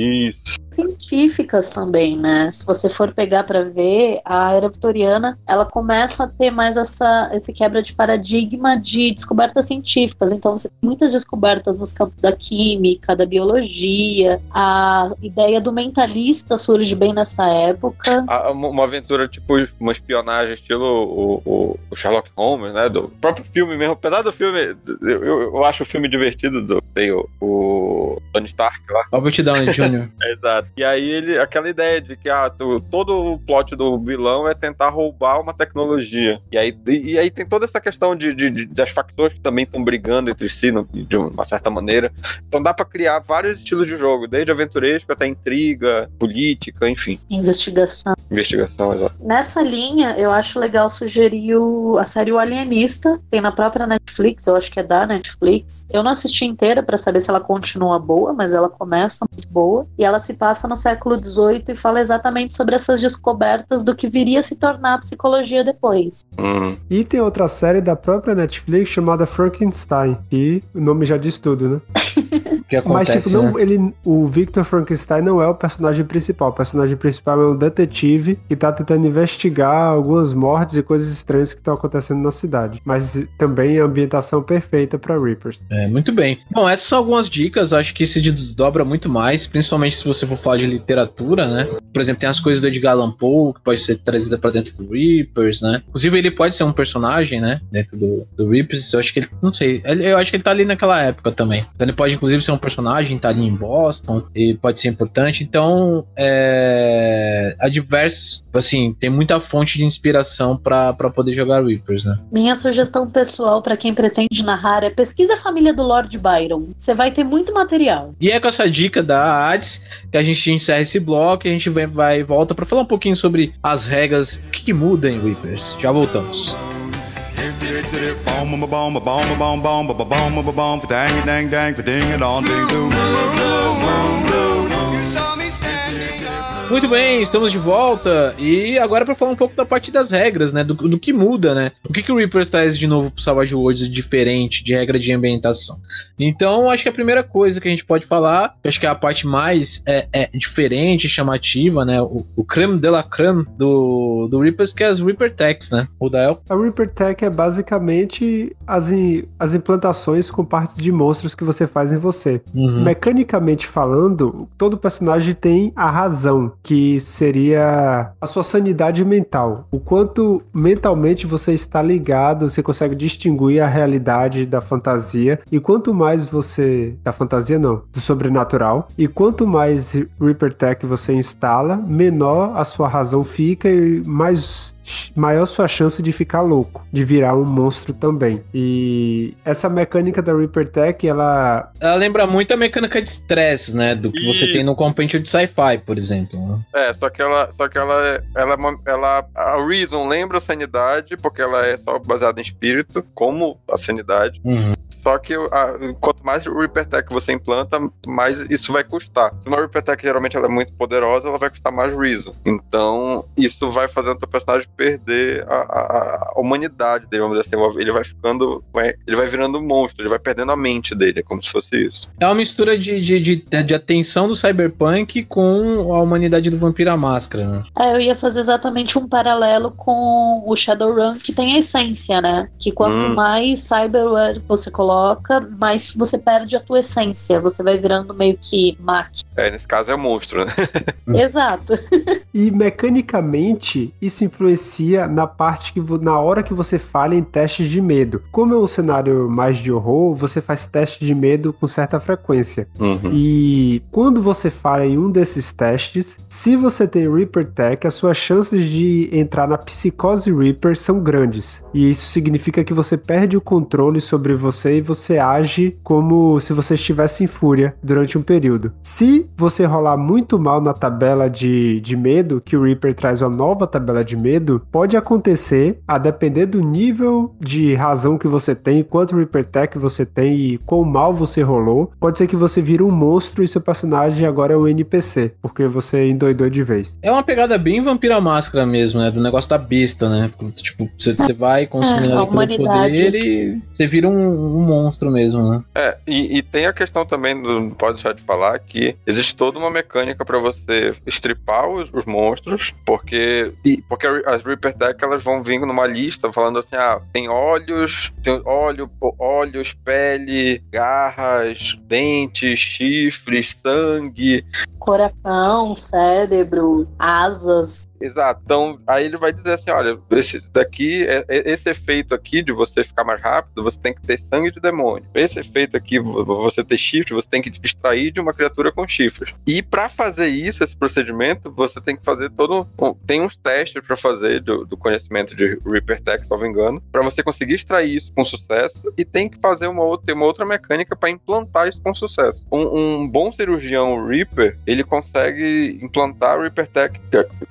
Isso. científicas também, né? Se você for pegar pra ver, a era vitoriana, ela começa a ter mais essa esse quebra de paradigma de descobertas científicas. Então você tem muitas descobertas nos campos da química, da biologia, a ideia do mentalista surge bem nessa época. Uma aventura tipo uma espionagem, estilo o, o- o Sherlock Holmes, né? Do próprio filme mesmo. Apesar do filme, eu, eu, eu acho o filme divertido. Do, tem o, o Tony Stark lá. Robert Downey Jr. Exato. E aí ele, aquela ideia de que ah, tu- todo o plot do vilão é tentar roubar uma tecnologia. E aí, e, e aí tem toda essa questão de, de- de- das facções que também estão brigando entre si no- de uma certa maneira. Então dá pra criar vários estilos de jogo, desde aventuresco até intriga, política, enfim. Investigação. Investigação, exato. Nessa linha, eu acho legal sugerir o- a série O Alienista, tem na própria Netflix, eu acho que é da Netflix. Eu não assisti inteira pra saber se ela continua boa, mas ela começa muito boa. E ela se passa no século XVIII e fala exatamente sobre essas descobertas do que viria a se tornar a psicologia depois. Hum. E tem outra série da própria Netflix chamada Frankenstein, que o nome já diz tudo, né? que acontece. Mas, tipo, não, né? ele, o Victor Frankenstein não é o personagem principal. O personagem principal é um detetive que tá tentando investigar algumas mortes e coisas estranhas que estão acontecendo na cidade. Mas também a ambientação perfeita pra Reapers. É, muito bem. Bom, essas são algumas dicas, acho que se desdobra muito mais, principalmente se você for falar de literatura, né? Por exemplo, tem as coisas do Edgar Allan Poe, que pode ser trazida pra dentro do Reapers, né? Inclusive, ele pode ser um personagem, né? Dentro do, do Reapers, eu acho que ele, não sei, eu acho que ele tá ali naquela época também. Então ele pode, inclusive, ser um personagem, tá ali em Boston, e pode ser importante. Então, é... Há diversos, assim, tem muita fonte de inspiração pra pra poder jogar Reapers, né? Minha sugestão pessoal pra quem pretende narrar é pesquisa a família do Lord Byron. Você vai ter muito material. E é com essa dica da Hades que a gente encerra esse bloco e a gente vai, vai e volta pra falar um pouquinho sobre as regras, o que, que muda em Reapers. Já voltamos. Bomb, bomb, bomb, bomb, bomb, bomb, bomb, bomb, dang, dang, dang, ding, dong, ding, doo, doo, doo, doo, doo. Muito bem, estamos de volta e agora para falar um pouco da parte das regras, né? Do, do que muda, né? O que, que o Reapers traz de novo pro Savage Worlds diferente de regra de ambientação. Então, acho que a primeira coisa que a gente pode falar, que acho que é a parte mais é, é diferente, chamativa, né? O, o creme de la creme do, do Reapers, que é as Reaper Techs, né? O Dael. A Reaper Tech é basicamente as, as implantações com partes de monstros que você faz em você. Uhum. Mecanicamente falando, todo personagem tem a razão, que seria a sua sanidade mental. O quanto mentalmente você está ligado, você consegue distinguir a realidade da fantasia. E quanto mais você. Da fantasia, não, do sobrenatural. E quanto mais Reaper Tech você instala, menor a sua razão fica e mais. Maior sua chance de ficar louco, de virar um monstro também. E essa mecânica da Reaper Tech, ela Ela lembra muito a mecânica de stress, né? Do que você Isso. tem no Compêndio de Sci-Fi, por exemplo. né? É, só que ela, só que ela, é- ela, ela, a Reason lembra a sanidade porque ela é só baseada em espírito, como a sanidade. Uhum. Só que a- quanto mais Reaper Tech você implanta, mais isso vai custar. Se uma Reaper Tech geralmente ela é muito poderosa, ela vai custar mais Reason. Então, isso vai fazendo o teu personagem perder a, a- a humanidade dele, vamos dizer assim. Ele vai ficando. vai- ele vai virando um monstro, ele vai perdendo a mente dele, é como se fosse isso. É uma mistura de, de, de, de atenção do cyberpunk com a humanidade do Vampira Máscara, né? É, eu ia fazer exatamente um paralelo com o Shadowrun, que tem a essência, né? Que quanto Hum. mais cyberware você coloca, mais você perde a tua essência. Você vai virando meio que máquina. É, nesse caso é um monstro, né? Exato. E mecanicamente, isso influencia na parte que na hora que você falha em testes de medo. Como é um cenário mais de horror, você faz testes de medo com certa frequência. Uhum. E quando você falha em um desses testes, se você tem Reaper Tech, as suas chances de entrar na psicose Reaper são grandes. E isso significa que você perde o controle sobre você e você age como se você estivesse em fúria durante um período. Se você rolar muito mal na tabela de, de medo, que o Reaper traz uma nova tabela de medo, pode acontecer, a depender do nível de razão que você tem, quanto Reaper Tech você tem e quão mal você rolou, pode ser que você vire um monstro e seu personagem agora é um NPC, porque você endoidou de vez. É uma pegada bem Vampira Máscara mesmo, né? Do negócio da besta, né? Tipo, você, você vai consumindo É, a ali pelo poder e você vira um, um monstro mesmo, né? É, e, e tem a questão também, do, não pode deixar de falar, que existe toda uma mecânica pra você estripar os, os monstros, porque e, porque a- as Reaper Deck elas vão vindo numa lista falando assim, ah, tem olhos, tem óleo, olhos, pele, garras, dentes, chifres, sangue, Coração, cérebro, asas. Exato. Então, aí ele vai dizer assim: olha, esse daqui, é- é- esse efeito aqui de você ficar mais rápido, você tem que ter sangue de demônio. Esse efeito aqui, vo- você ter chifre, você tem que extrair de uma criatura com chifres. E pra fazer isso, esse procedimento, você tem que fazer todo. tem uns testes pra fazer do, do conhecimento de Reaper Tech, se não me engano, pra você conseguir extrair isso com sucesso. E tem que fazer uma outra, uma outra mecânica pra implantar isso com sucesso. Um, um bom cirurgião Reaper, ele consegue implantar Reaper Tech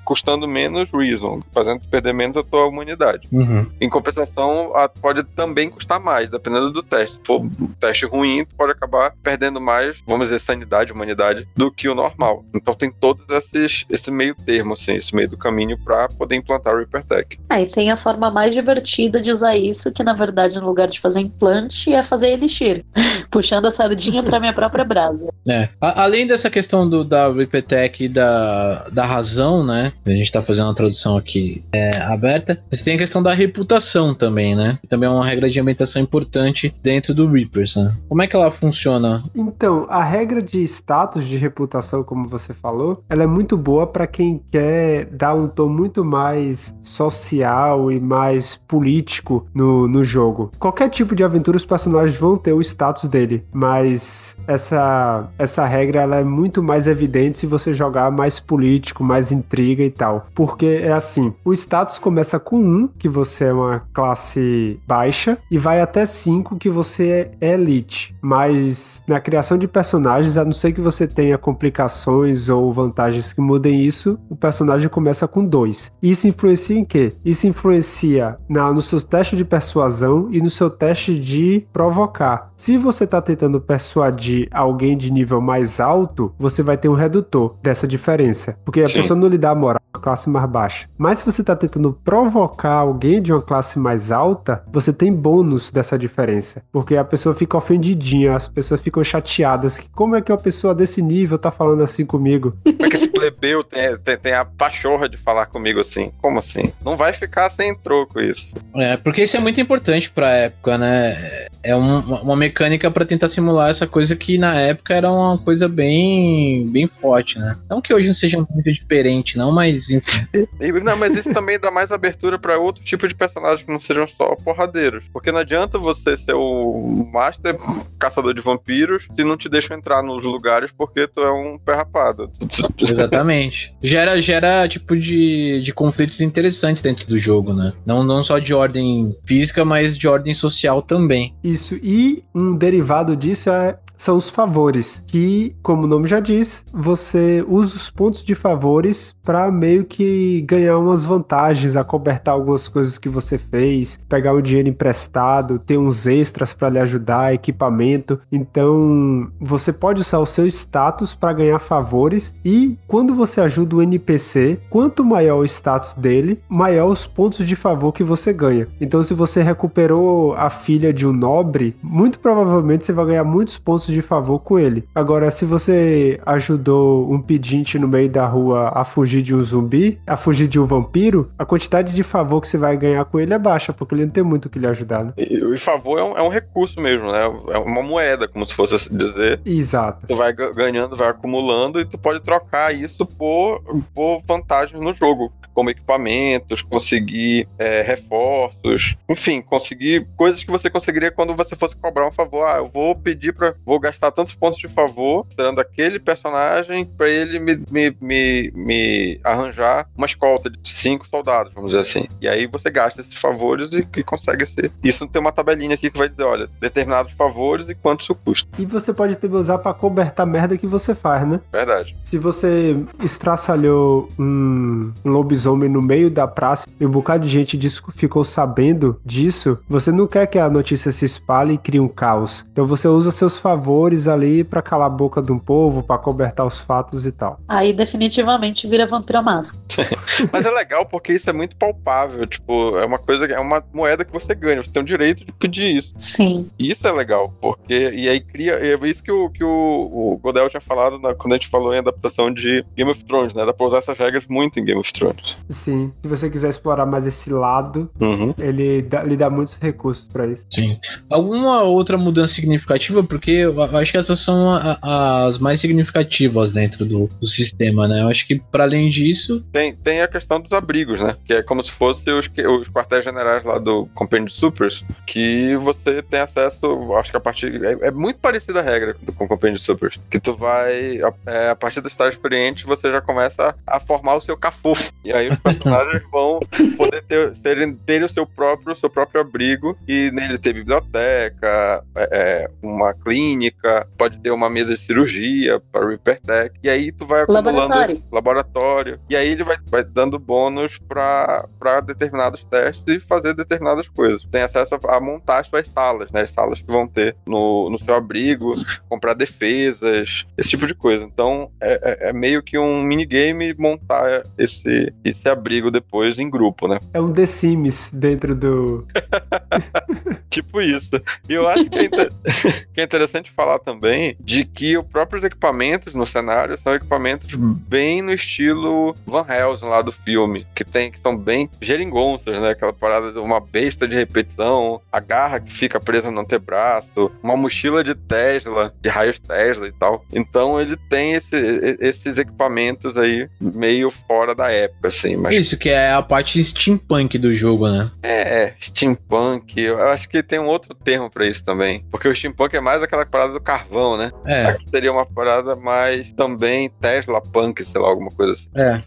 custando menos Reason, fazendo perder menos a tua humanidade. Uhum. Em compensação, a- pode também custar mais, dependendo do teste. Se for um teste ruim, tu pode acabar perdendo mais, vamos dizer, sanidade, humanidade, do que o normal. Então tem todos esses, esse meio termo, assim, esse meio do caminho para poder implantar o Reaper Tech. Aí tem a forma mais divertida de usar isso, que na verdade, no lugar de fazer implante, é fazer elixir. Puxando a sardinha pra minha própria brasa. É. A- além dessa questão do, da Repeatech e da, da razão, né? A gente tá fazendo uma tradução aqui é, aberta. Você tem a questão da reputação também, né? Que também é uma regra de ambientação importante dentro do Reapers, né? Como é que ela funciona? Então, a regra de status de reputação, como você falou, ela é muito boa para quem quer dar um tom muito mais social e mais político no, no jogo. Qualquer tipo de aventura, os personagens vão ter o status dele, mas essa, essa regra ela é muito mais evidente se você jogar mais político, mais intriga e tal. Porque é assim: o status começa com 1, que você é uma classe baixa, e vai até 5, que você é elite. Mas na criação de personagens, a não ser que você tenha complicações ou vantagens que mudem isso, o personagem começa com 2. Isso influencia em quê? Isso influencia na, no seu teste de persuasão e no seu teste de provocar. Se você está tentando persuadir alguém de nível mais alto, você vai ter um redutor dessa diferença. Porque a Sim. pessoa não lhe dá moral classe mais baixa. Mas se você está tentando provocar alguém de uma classe mais alta, você tem bônus dessa diferença. Porque a pessoa fica ofendidinha, as pessoas ficam chateadas. Que como é que uma pessoa desse nível tá falando assim comigo? Como é que esse plebeu tem, tem, tem a pachorra de falar comigo assim? Como assim? Não vai ficar sem troco isso. É, porque isso é muito importante pra época, né? É um- uma mecânica pra tentar simular essa coisa que na época era uma coisa bem, bem forte, né? Não que hoje não seja muito diferente, não, mas enfim. E, não, mas isso também dá mais abertura pra outro tipo de personagens que não sejam só porradeiros. Porque não adianta você ser o master caçador de vampiros se não te deixam entrar nos lugares porque tu é um pé rapado. Exatamente. Gera, gera tipo de, de conflitos interessantes dentro do jogo, né? Não, não só de ordem física, mas de ordem social também. Isso, e um derivado disso é, são os favores, que, como o nome já diz, você usa os pontos de favores para meio que ganhar umas vantagens, acobertar algumas coisas que você fez, pegar o dinheiro emprestado, ter uns extras para lhe ajudar, equipamento. Então, você pode usar o seu status para ganhar favores e quando você ajuda o NPC, quanto maior o status dele, maior os pontos de favor que você ganha. Então, se você recuperou a filha de um nobre, muito provavelmente você vai ganhar muitos pontos de favor com ele. Agora, se você ajudou um pedinte no meio da rua a fugir de um zumbi, a fugir de um vampiro, a quantidade de favor que você vai ganhar com ele é baixa, porque ele não tem muito o que lhe ajudar, né? E o favor é um, é um recurso mesmo, né? É uma moeda, como se fosse assim dizer. Exato. Tu vai ga- ganhando, vai acumulando e tu pode trocar isso por, por vantagens no jogo, como equipamentos, conseguir é, reforços, enfim, conseguir coisas que você conseguiria quando você fosse cobrar um favor. Ah, eu vou pedir para, vou gastar tantos pontos de favor, serando aquele personagem para ele me, me, me, me arranjar uma escolta de cinco soldados, vamos dizer assim. E aí você gasta esses favores e, e consegue ser. Isso tem uma tabelinha aqui que vai dizer, olha, determinados favores e quanto isso custa. E você pode também usar para cobertar a merda que você faz, né? Verdade. Se você estraçalhou um, lobisomem no meio da praça e um bocado de gente ficou sabendo disso, você não quer que a notícia se espalhe e crie um caos. Então você usa seus favores ali pra calar a boca de um povo, pra cobertar os fatos e tal. Aí definitivamente vira vampiro máscara. Mas é legal porque isso é muito palpável. Tipo, é uma coisa, é uma moeda que você ganha. Você tem o direito de pedir isso. Sim. Isso é legal, porque. E aí cria. É isso que o, que o, o Godel tinha falado na- quando a gente falou em adaptação de Game of Thrones, né? Dá pra usar essas regras muito em Game of Thrones. Sim, se você quiser explorar mais esse lado, Uhum. ele dá, lhe dá muitos recursos pra isso. Sim. Alguma outra mudança significativa? Porque eu acho que essas são a- a- as mais significativas dentro do, do sistema, né? Eu acho que, para além disso, Tem, tem a questão dos abrigos, né? Que é como se fosse os, os quartéis generais lá do Compêndio de Supers, que você tem acesso, acho que a partir. É, é muito parecida a regra do, com o Compêndio de Supers. Que tu vai, a, é, a partir do estágio experiente, você já começa a, formar o seu cafufo. E aí os personagens vão poder ter, terem, terem o seu próprio, seu próprio abrigo, e nele ter biblioteca, é, é, uma clínica clínica, pode ter uma mesa de cirurgia para Reaper Tech, e aí tu vai acumulando Laboratório. esse laboratório, e aí ele vai, vai dando bônus para determinados testes e fazer determinadas coisas. Tem acesso a, a montar as suas salas, né? As salas que vão ter no, no seu abrigo, comprar defesas, esse tipo de coisa. Então é, é- é meio que um minigame montar esse, esse abrigo depois em grupo, né? É um The Sims dentro do. Tipo isso. E eu acho que é, inter- que é interessante falar também de que os próprios equipamentos no cenário são equipamentos bem no estilo Van Helsing lá do filme, que tem que são bem geringonças, né? Aquela parada de uma besta de repetição, a garra que fica presa no antebraço, uma mochila de Tesla, de raios Tesla e tal. Então ele tem esse- esses equipamentos aí meio fora da época, assim, mas Isso que é a parte steampunk do jogo, né? é, steampunk. Eu acho que tem um outro termo pra isso também. Porque o steampunk é mais aquela parada do carvão, né? É, Aqui seria uma parada mais também Tesla punk, sei lá, alguma coisa assim. é.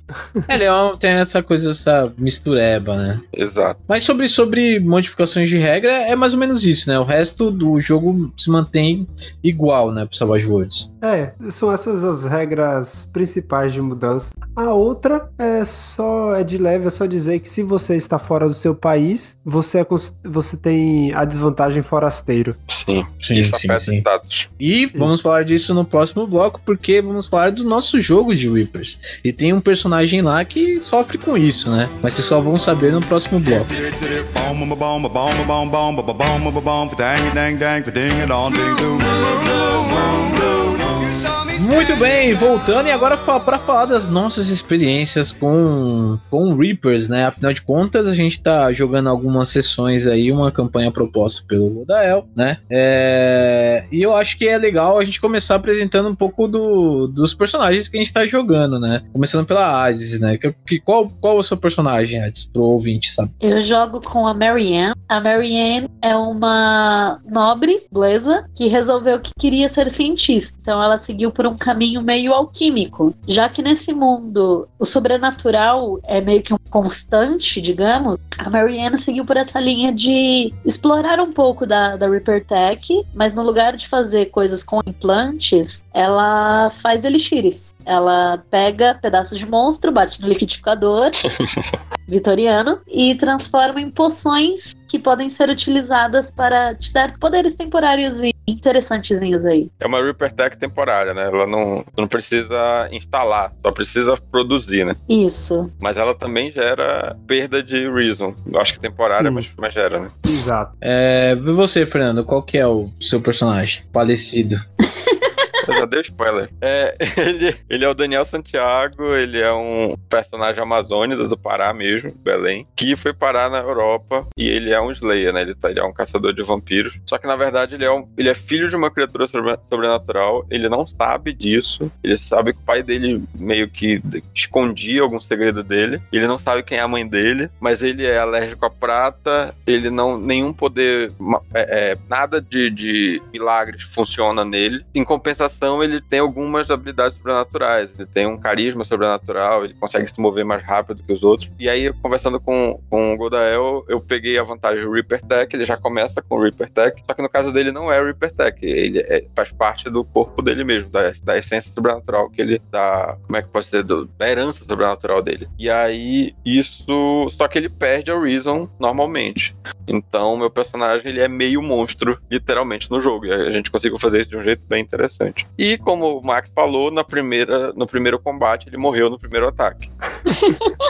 Ele é tem essa coisa, essa mistureba, né? Exato. Mas sobre, sobre modificações de regra, é mais ou menos isso, né? O resto do jogo se mantém igual, né, pro Savage Worlds. É, são essas as regras principais de mudança. A outra é só é de leve, é só dizer que se você está fora do seu país, você, é você tem a desvantagem forasteiro. Sim. Sim, isso sim, sim. E vamos falar disso no próximo bloco, porque vamos falar do nosso jogo de Reapers. E tem um personagem lá que sofre com isso, né? Mas vocês só vão saber no próximo bloco. Muito bem, voltando e agora para falar das nossas experiências com, com Reapers, né? Afinal de contas, a gente tá jogando algumas sessões aí, uma campanha proposta pelo Godael, né? É, E eu acho que é legal a gente começar apresentando um pouco do, dos personagens que a gente tá jogando, né? Começando pela Hades, né? Que, que- qual, qual é o seu personagem, Hades, pro ouvinte, sabe? Eu jogo com a Marianne. A Marianne é uma nobre inglesa que resolveu que queria ser cientista. Então ela seguiu por um caminho meio alquímico. Já que nesse mundo o sobrenatural é meio que um constante, digamos, a Marianne seguiu por essa linha de explorar um pouco da, da Reaper Tech, mas no lugar de fazer coisas com implantes, ela faz elixires. Ela pega pedaços de monstro, bate no liquidificador vitoriano e transforma em poções que podem ser utilizadas para te dar poderes temporários e interessantezinhos aí. É uma Reaper Tech temporária, né? Ela não, não precisa instalar, só precisa produzir, né? Isso. Mas ela também gera perda de Reason. Eu acho que temporária, mas, mas gera, né? Exato. É, e você, Fernando, qual que é o seu personagem falecido? Já dei spoiler. É, ele, ele é o Daniel Santiago, ele é um personagem amazônida do Pará mesmo, Belém, que foi parar na Europa e ele é um Slayer, né? Ele, tá- ele é um caçador de vampiros. Só que na verdade ele é, um, ele é filho de uma criatura sobre- sobrenatural, ele não sabe disso, ele sabe que o pai dele meio que escondia algum segredo dele, ele não sabe quem é a mãe dele, mas ele é alérgico à prata, ele não. nenhum poder. é, é, nada de, de milagres funciona nele. Em compensação, ele tem algumas habilidades sobrenaturais. Ele tem um carisma sobrenatural, ele consegue se mover mais rápido que os outros. E aí, conversando com, com o Godael, eu peguei a vantagem do Reaper Tech, ele já começa com o Reaper Tech, só que no caso dele não é o Reaper Tech, ele é- faz parte do corpo dele mesmo, da, da essência sobrenatural que ele dá. Como é que pode ser? Do- da herança sobrenatural dele. E aí, isso. Só que ele perde a Reason normalmente. Então, meu personagem ele é meio monstro, literalmente, no jogo. E a gente conseguiu fazer isso de um jeito bem interessante. E como o Max falou, na primeira, no primeiro combate, ele morreu no primeiro ataque.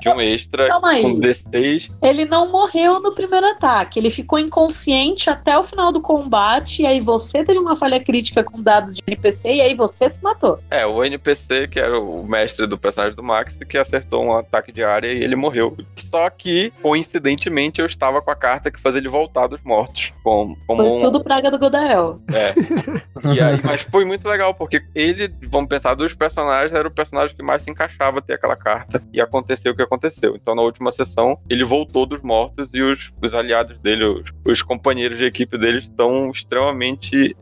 de um extra Calma aí. com D6. Ele não morreu no primeiro ataque, ele ficou inconsciente até o final do combate, e aí você teve uma falha crítica com dados de NPC, e aí você se matou. É, o NPC, que era o mestre do personagem do Max, que acertou um ataque de área e ele morreu. Só que, coincidentemente, eu estava com a carta que fazia ele voltar dos mortos. Como, como Foi um- tudo praga do Godael. É. E aí, mas foi muito legal, porque ele, vamos pensar, dos personagens, era o personagem que mais se encaixava ter aquela carta. E aconteceu o que aconteceu. Então, na última sessão, ele voltou dos mortos e os, os aliados dele, os, os companheiros de equipe dele, estão extremamente.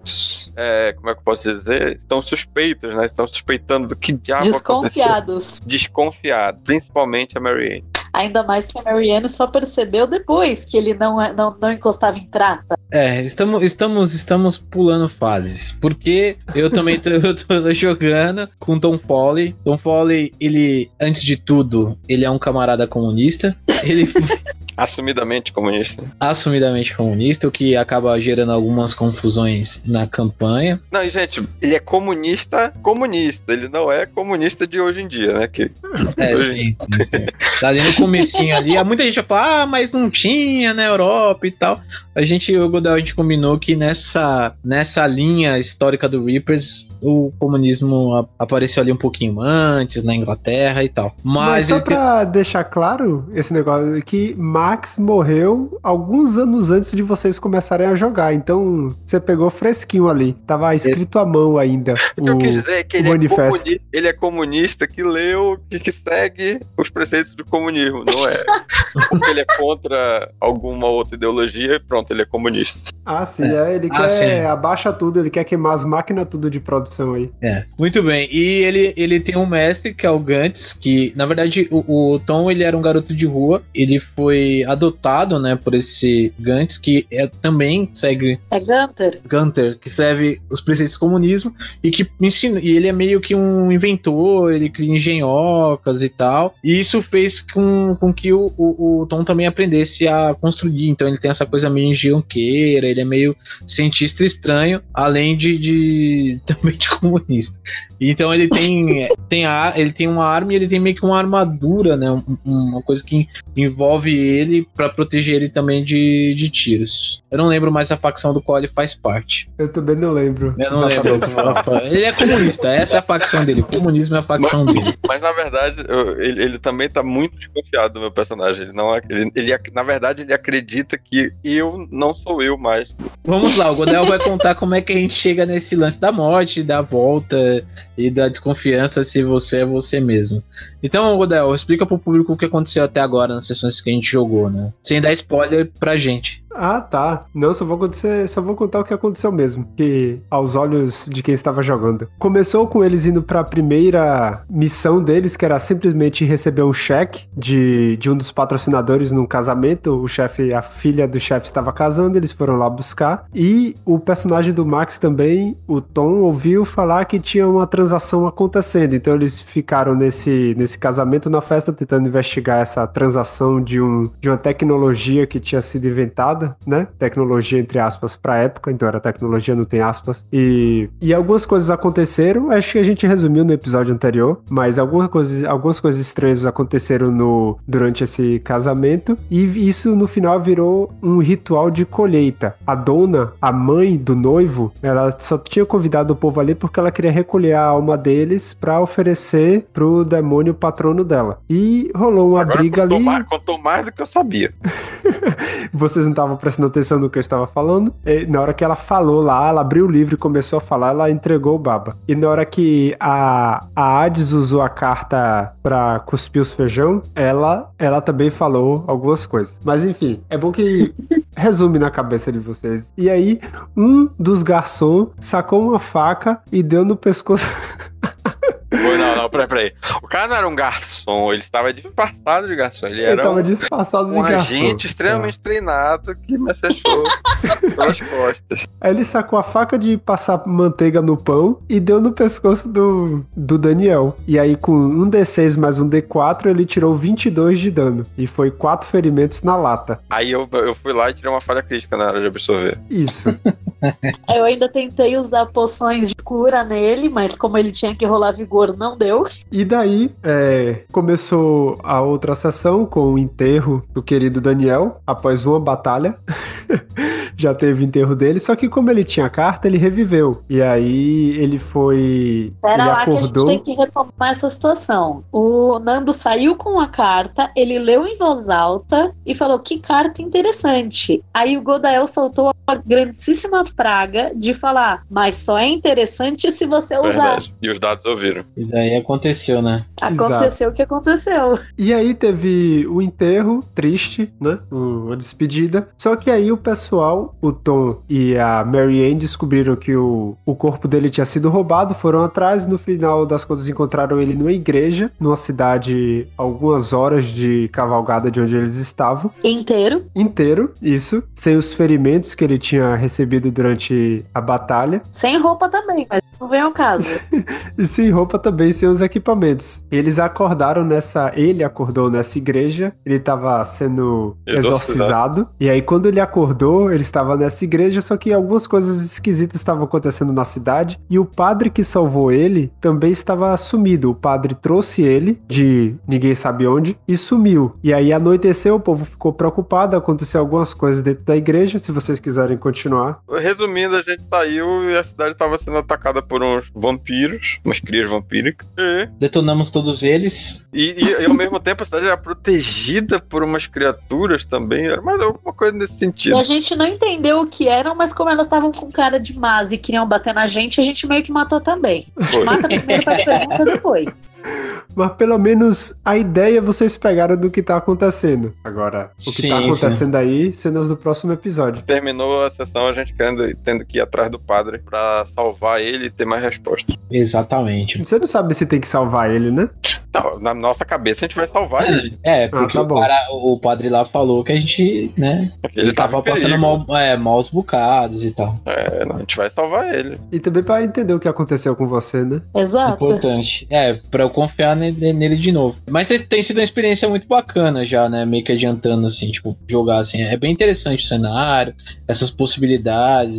é, como é que eu posso dizer? Estão suspeitos, né? Estão suspeitando do que diabo aconteceu. Desconfiados. Desconfiado. Principalmente a Mary Ann. Ainda mais que a Marianne só percebeu depois que ele não, é- não, não encostava em prata. É, estamos, estamos, estamos pulando fases. Porque eu também tô, eu tô jogando com Tom Foley. Tom Foley, ele, antes de tudo, ele é um camarada comunista. Ele Assumidamente comunista. assumidamente comunista, o que acaba gerando algumas confusões na campanha. Não, e gente, ele é comunista, comunista. Ele não é comunista de hoje em dia, né? Que É, sim, sim, sim. Tá ali no comecinho ali. Muita gente vai falar, ah, mas não tinha na Europa e tal. A gente, o Godel, a gente combinou que nessa, nessa linha histórica do Reapers, o comunismo apareceu ali um pouquinho antes, na Inglaterra e tal. Mas, Mas, só tem- pra deixar claro esse negócio que Max morreu alguns anos antes de vocês começarem a jogar. Então você pegou fresquinho ali. Tava escrito à mão ainda. O que eu quis dizer é que ele é, manifesto. comuni- ele é comunista que leu, que, que segue os preceitos do comunismo, não é? Porque ele é contra alguma outra ideologia e pronto, ele é comunista. Ah, sim, é. Ele Ah, quer sim. abaixa tudo, ele quer queimar as máquinas tudo de produção aí. É, muito bem. E ele, ele tem um mestre, que é o Gantz, que, na verdade, o, o Tom, ele era um garoto de rua. Ele foi adotado, né, por esse Gantz, que é, também segue É Gunter? Gunter, que serve os preceitos do comunismo e que ensina, e ele é meio que um inventor, ele cria engenhocas e tal. E isso fez com, com que o, o, o Tom também aprendesse a construir. Então ele tem essa coisa meio engenhoqueira, ele é meio cientista estranho, além de, de também de comunista. Então ele tem, tem a, ele tem uma arma e ele tem meio que uma armadura, né? um- uma coisa que envolve ele pra proteger ele também de, de tiros. Eu não lembro mais a facção do qual ele faz parte. Eu também não lembro. Eu não lembro. Ele é comunista, essa é a facção dele. O comunismo é a facção dele. Mas na verdade, eu- ele, ele também tá muito desconfiado do meu personagem. Ele não, ele, ele na verdade, ele acredita que eu não sou eu mais. Vamos lá, o Godel vai contar como é que a gente chega nesse lance da morte, da volta e da desconfiança se você é você mesmo. Então, Godel, explica pro público o que aconteceu até agora nas sessões que a gente jogou, né? Sem dar spoiler pra gente. Ah, tá. Não, só vou, acontecer, só vou contar o que aconteceu mesmo. Que aos olhos de quem estava jogando. Começou com eles indo pra primeira missão deles, que era simplesmente receber um cheque de, de um dos patrocinadores num casamento. O chefe, a filha do chefe estava casando, eles foram lá buscar. E o personagem do Max também, o Tom, ouviu falar que tinha uma transação acontecendo. Então eles ficaram nesse, nesse casamento na festa tentando investigar essa transação de, um, de uma tecnologia que tinha sido inventada, né? Tecnologia entre aspas pra época, então era tecnologia, não tem aspas. E, e algumas coisas aconteceram, acho que a gente resumiu no episódio anterior, mas algumas coisas, algumas coisas estranhas aconteceram no, durante esse casamento e isso no final virou um ritual de colheita. A dona, a mãe do noivo, ela só tinha convidado o povo ali porque ela queria recolher a alma deles pra oferecer pro demônio patrono dela. E rolou uma Agora briga contou ali. mais, contou mais do que eu sabia. Vocês não estavam prestando atenção no que eu estava falando. E na hora que ela falou lá, ela abriu o livro e começou a falar, ela entregou o baba. E na hora que a, a Hades usou a carta pra cuspir os feijão, ela, ela também falou algumas coisas. Mas enfim, é bom que resume na cabeça de vocês. E aí, um dos garçons sacou uma faca e deu no pescoço. Foi, não, não, peraí, peraí. O cara não era um garçom, ele estava disfarçado de garçom. Ele Ele era tava um, disfarçado de um garçom. agente extremamente treinado que me acertou pelas costas. Aí ele sacou a faca de passar manteiga no pão e deu no pescoço do, do Daniel. E aí, com um D6 mais um D4, ele tirou 22 de dano. E foi quatro ferimentos na lata. Aí eu, eu fui lá e tirei uma falha crítica na hora de absorver. Isso. Eu ainda tentei usar poções de cura nele, mas como ele tinha que rolar vigor, não deu. E daí, é, começou a outra sessão com o enterro do querido Daniel, após uma batalha. Já teve enterro dele, só que como ele tinha carta, ele reviveu. E aí ele foi. Pera ele lá acordou. que a gente tem que retomar essa situação. O Nando saiu com a carta, ele leu em voz alta e falou: que carta interessante. Aí o Godael soltou a grandíssima praga de falar: mas só é interessante se você usar. Verdade. E os dados ouviram. E daí aconteceu, né? Aconteceu o que aconteceu. E aí teve o enterro, triste, né? Uma despedida. Só que aí o pessoal o Tom e a Mary Ann descobriram que o, o corpo dele tinha sido roubado, foram atrás, no final das contas encontraram ele numa igreja, numa cidade algumas horas de cavalgada de onde eles estavam. Inteiro. Inteiro, isso, sem os ferimentos que ele tinha recebido durante a batalha. Sem roupa também, mas isso não vem ao caso. e sem roupa também, sem os equipamentos. Eles acordaram nessa. Ele acordou nessa igreja, ele estava sendo exorcizado. E aí, quando ele acordou, ele estava nessa igreja, só que algumas coisas esquisitas estavam acontecendo na cidade. E o padre que salvou ele também estava sumido. O padre trouxe ele de ninguém sabe onde e sumiu. E aí anoiteceu, o povo ficou preocupado, aconteceu algumas coisas dentro da igreja. Se vocês quiserem continuar. Resumindo, a gente saiu e a cidade estava sendo atacada por uns vampiros, umas crias vampíricas. E, Detonamos todos eles. e, e- e, ao mesmo tempo a cidade era protegida por umas criaturas também. Era mais alguma coisa nesse E sentido. a gente não entendeu o que eram, mas como elas estavam com cara de más e queriam bater na gente, a gente meio que matou também. A gente Foi. mata primeiro faz pergunta depois. Mas pelo menos a ideia vocês pegaram do que tá acontecendo. Agora, o que Sim, tá sim. acontecendo aí, cenas do próximo episódio. Terminou a sessão a gente querendo, tendo que ir atrás do padre pra salvar ele e ter mais respostas. Exatamente. Você não sabe se tem que salvar ele, né? Não, na nossa cabeça a gente vai salvar ele. É, porque tá o, cara- o padre lá falou que a gente, né? Ele, tava, em passando mal, é, maus bocados e tal. É, não, a gente vai salvar ele. E também pra entender o que aconteceu com você, né? Exato. Importante. É, pra eu confiar ne- nele de novo. Mas tem, tem sido uma experiência muito bacana já, né? Meio que adiantando, assim, tipo, jogar assim. É bem interessante o cenário, essas possibilidades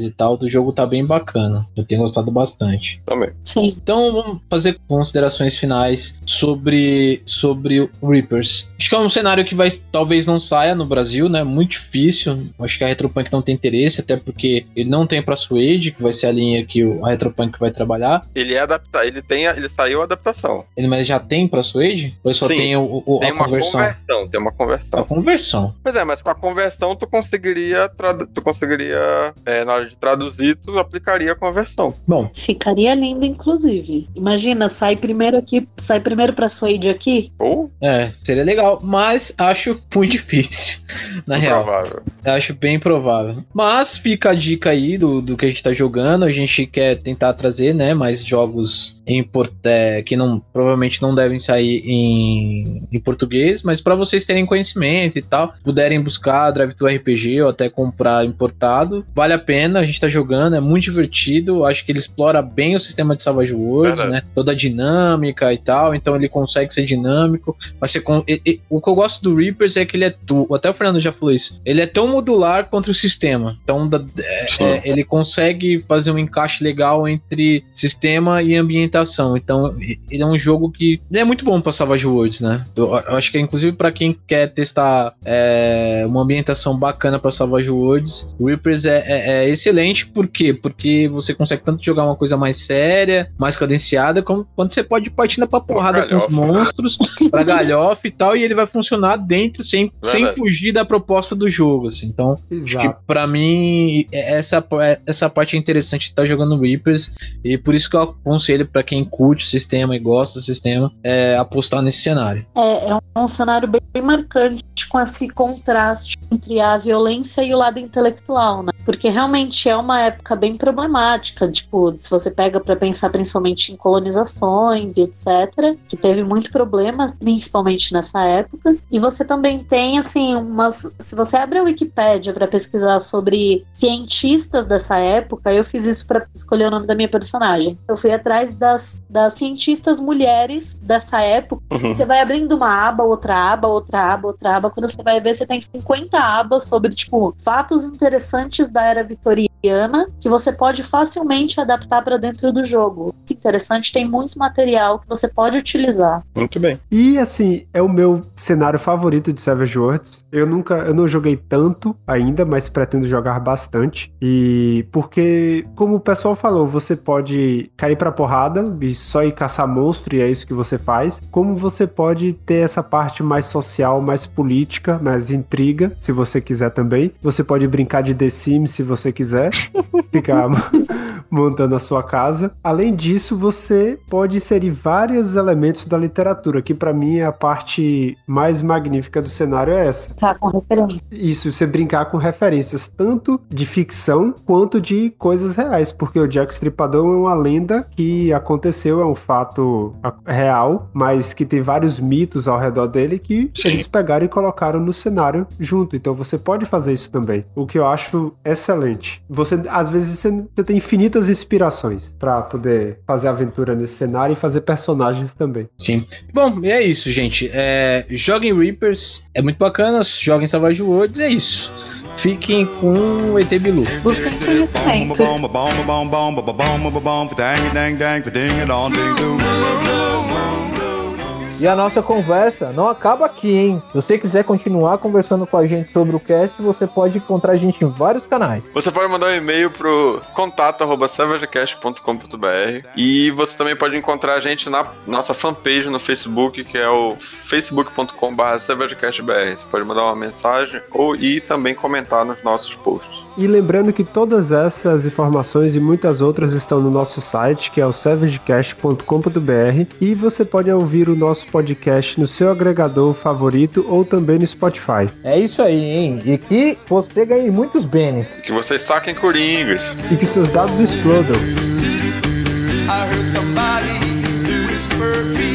e tal. Do jogo tá bem bacana. Eu tenho gostado bastante. Também. Sim. Então vamos fazer considerações finais sobre, sobre o Reapers. Acho que é um cenário que vai talvez não saia no Brasil, né? Muito difícil. Acho que a Retropunk não tem interesse, até porque ele não tem pra Suede, que vai ser a linha que o- a Retropunk vai trabalhar. Ele é adaptado, ele tem, a- ele saiu a adaptação. Ele mas já tem pra Suede? Ou só Sim. tem o, o- Tem a uma conversão? conversão, tem uma A conversão. conversão. Pois é, mas com a conversão tu conseguiria, tu conseguiria, é, na de traduzir, tu aplicaria a conversão. Bom, Ficaria lindo, inclusive. Imagina, sai primeiro aqui, sai primeiro pra Suede aqui. Ou é, seria legal, mas acho muito difícil, na real. provável. Acho bem provável. Mas fica a dica aí do, do que a gente tá jogando. A gente quer tentar trazer, né, mais jogos em port é, que não provavelmente não devem sair em, em português, mas para vocês terem conhecimento e tal, puderem buscar Drive to RPG ou até comprar importado, vale a pena. A gente tá jogando, é muito divertido. Acho que ele explora bem o sistema de Savage Worlds, Verdade. né? Toda a dinâmica e tal, então ele consegue ser dinâmico. Mas você con- e- e- o que eu gosto do Reapers é que ele é tu, até o Fernando já falou isso. Ele é tão modular contra o sistema. Então da- é- é, ele consegue fazer um encaixe legal entre sistema e ambientação. Então ele é um jogo que ele é muito bom para Savage Worlds, né? Eu, eu acho que inclusive para quem quer testar é, uma ambientação bacana para Savage Worlds, o Reapers é, é- é excelente. Por quê? Porque você consegue tanto jogar uma coisa mais séria, mais cadenciada, como quando você pode partir pra porrada com os monstros, pra galhofa e tal, e ele vai funcionar dentro sem, sem fugir da proposta do jogo, assim. Então, acho que Exato. pra mim, é- essa, é- essa parte é interessante de estar jogando Reapers, e por isso que eu aconselho pra quem curte o sistema e gosta do sistema, é apostar nesse cenário. É, é um cenário bem marcante com esse contraste entre a violência e o lado intelectual, né? Porque realmente é uma época bem problemática, tipo, se você pega pra pensar principalmente em colonizações e etc, que teve muito problema, principalmente nessa época. E você também tem assim umas, se você abre a Wikipédia pra pesquisar sobre cientistas dessa época, eu fiz isso pra escolher o nome da minha personagem. Eu fui atrás das, das cientistas mulheres dessa época você vai abrindo uma aba, outra aba, outra aba, outra aba. Quando você vai ver, você tem 50 abas sobre, tipo, fatos interessantes da era vitoriana que você pode facilmente adaptar para dentro do jogo. Muito interessante, tem muito material que você pode utilizar. Muito bem. E assim, é o meu cenário favorito de Savage Worlds. Eu nunca, eu não joguei tanto ainda, mas pretendo jogar bastante. E porque, como o pessoal falou, você pode cair pra porrada e só ir caçar monstro e é isso que você faz. Como você pode ter essa parte mais social, mais política, mais intriga, se você quiser também. Você pode brincar de The Sims se você quiser. Fica montando a sua casa. Além disso, você pode inserir vários elementos da literatura, que para mim é a parte mais magnífica do cenário é essa. Tá com referência. Isso, você brincar com referências tanto de ficção quanto de coisas reais, porque o Jack Stripador é uma lenda que aconteceu, é um fato real, mas que tem vários mitos ao redor dele que Sim. eles pegaram e colocaram no cenário junto. Então você pode fazer isso também, o que eu acho excelente. Você às vezes você, você tem infinitas inspirações para poder fazer aventura nesse cenário e fazer personagens também. Sim. Bom, e é isso, gente. É, joguem Reapers, é muito bacana. Joguem Savage Worlds, é isso. Fiquem com o ET Bilu. Busquem conhecimento. E a nossa conversa não acaba aqui, hein? Se você quiser continuar conversando com a gente sobre o cast, você pode encontrar a gente em vários canais. Você pode mandar um e-mail pro contato@savagecast.com.br e você também pode encontrar a gente na nossa fanpage no Facebook, que é o facebook.com/savagecastbr. Você pode mandar uma mensagem ou e também comentar nos nossos posts. E lembrando que todas essas informações e muitas outras estão no nosso site, que é o savagecast.com.br, e você pode ouvir o nosso podcast no seu agregador favorito ou também no Spotify. É isso aí, hein? E que você ganhe muitos bens. Que vocês saquem coringas. E que seus dados explodam. I heard somebody whisper me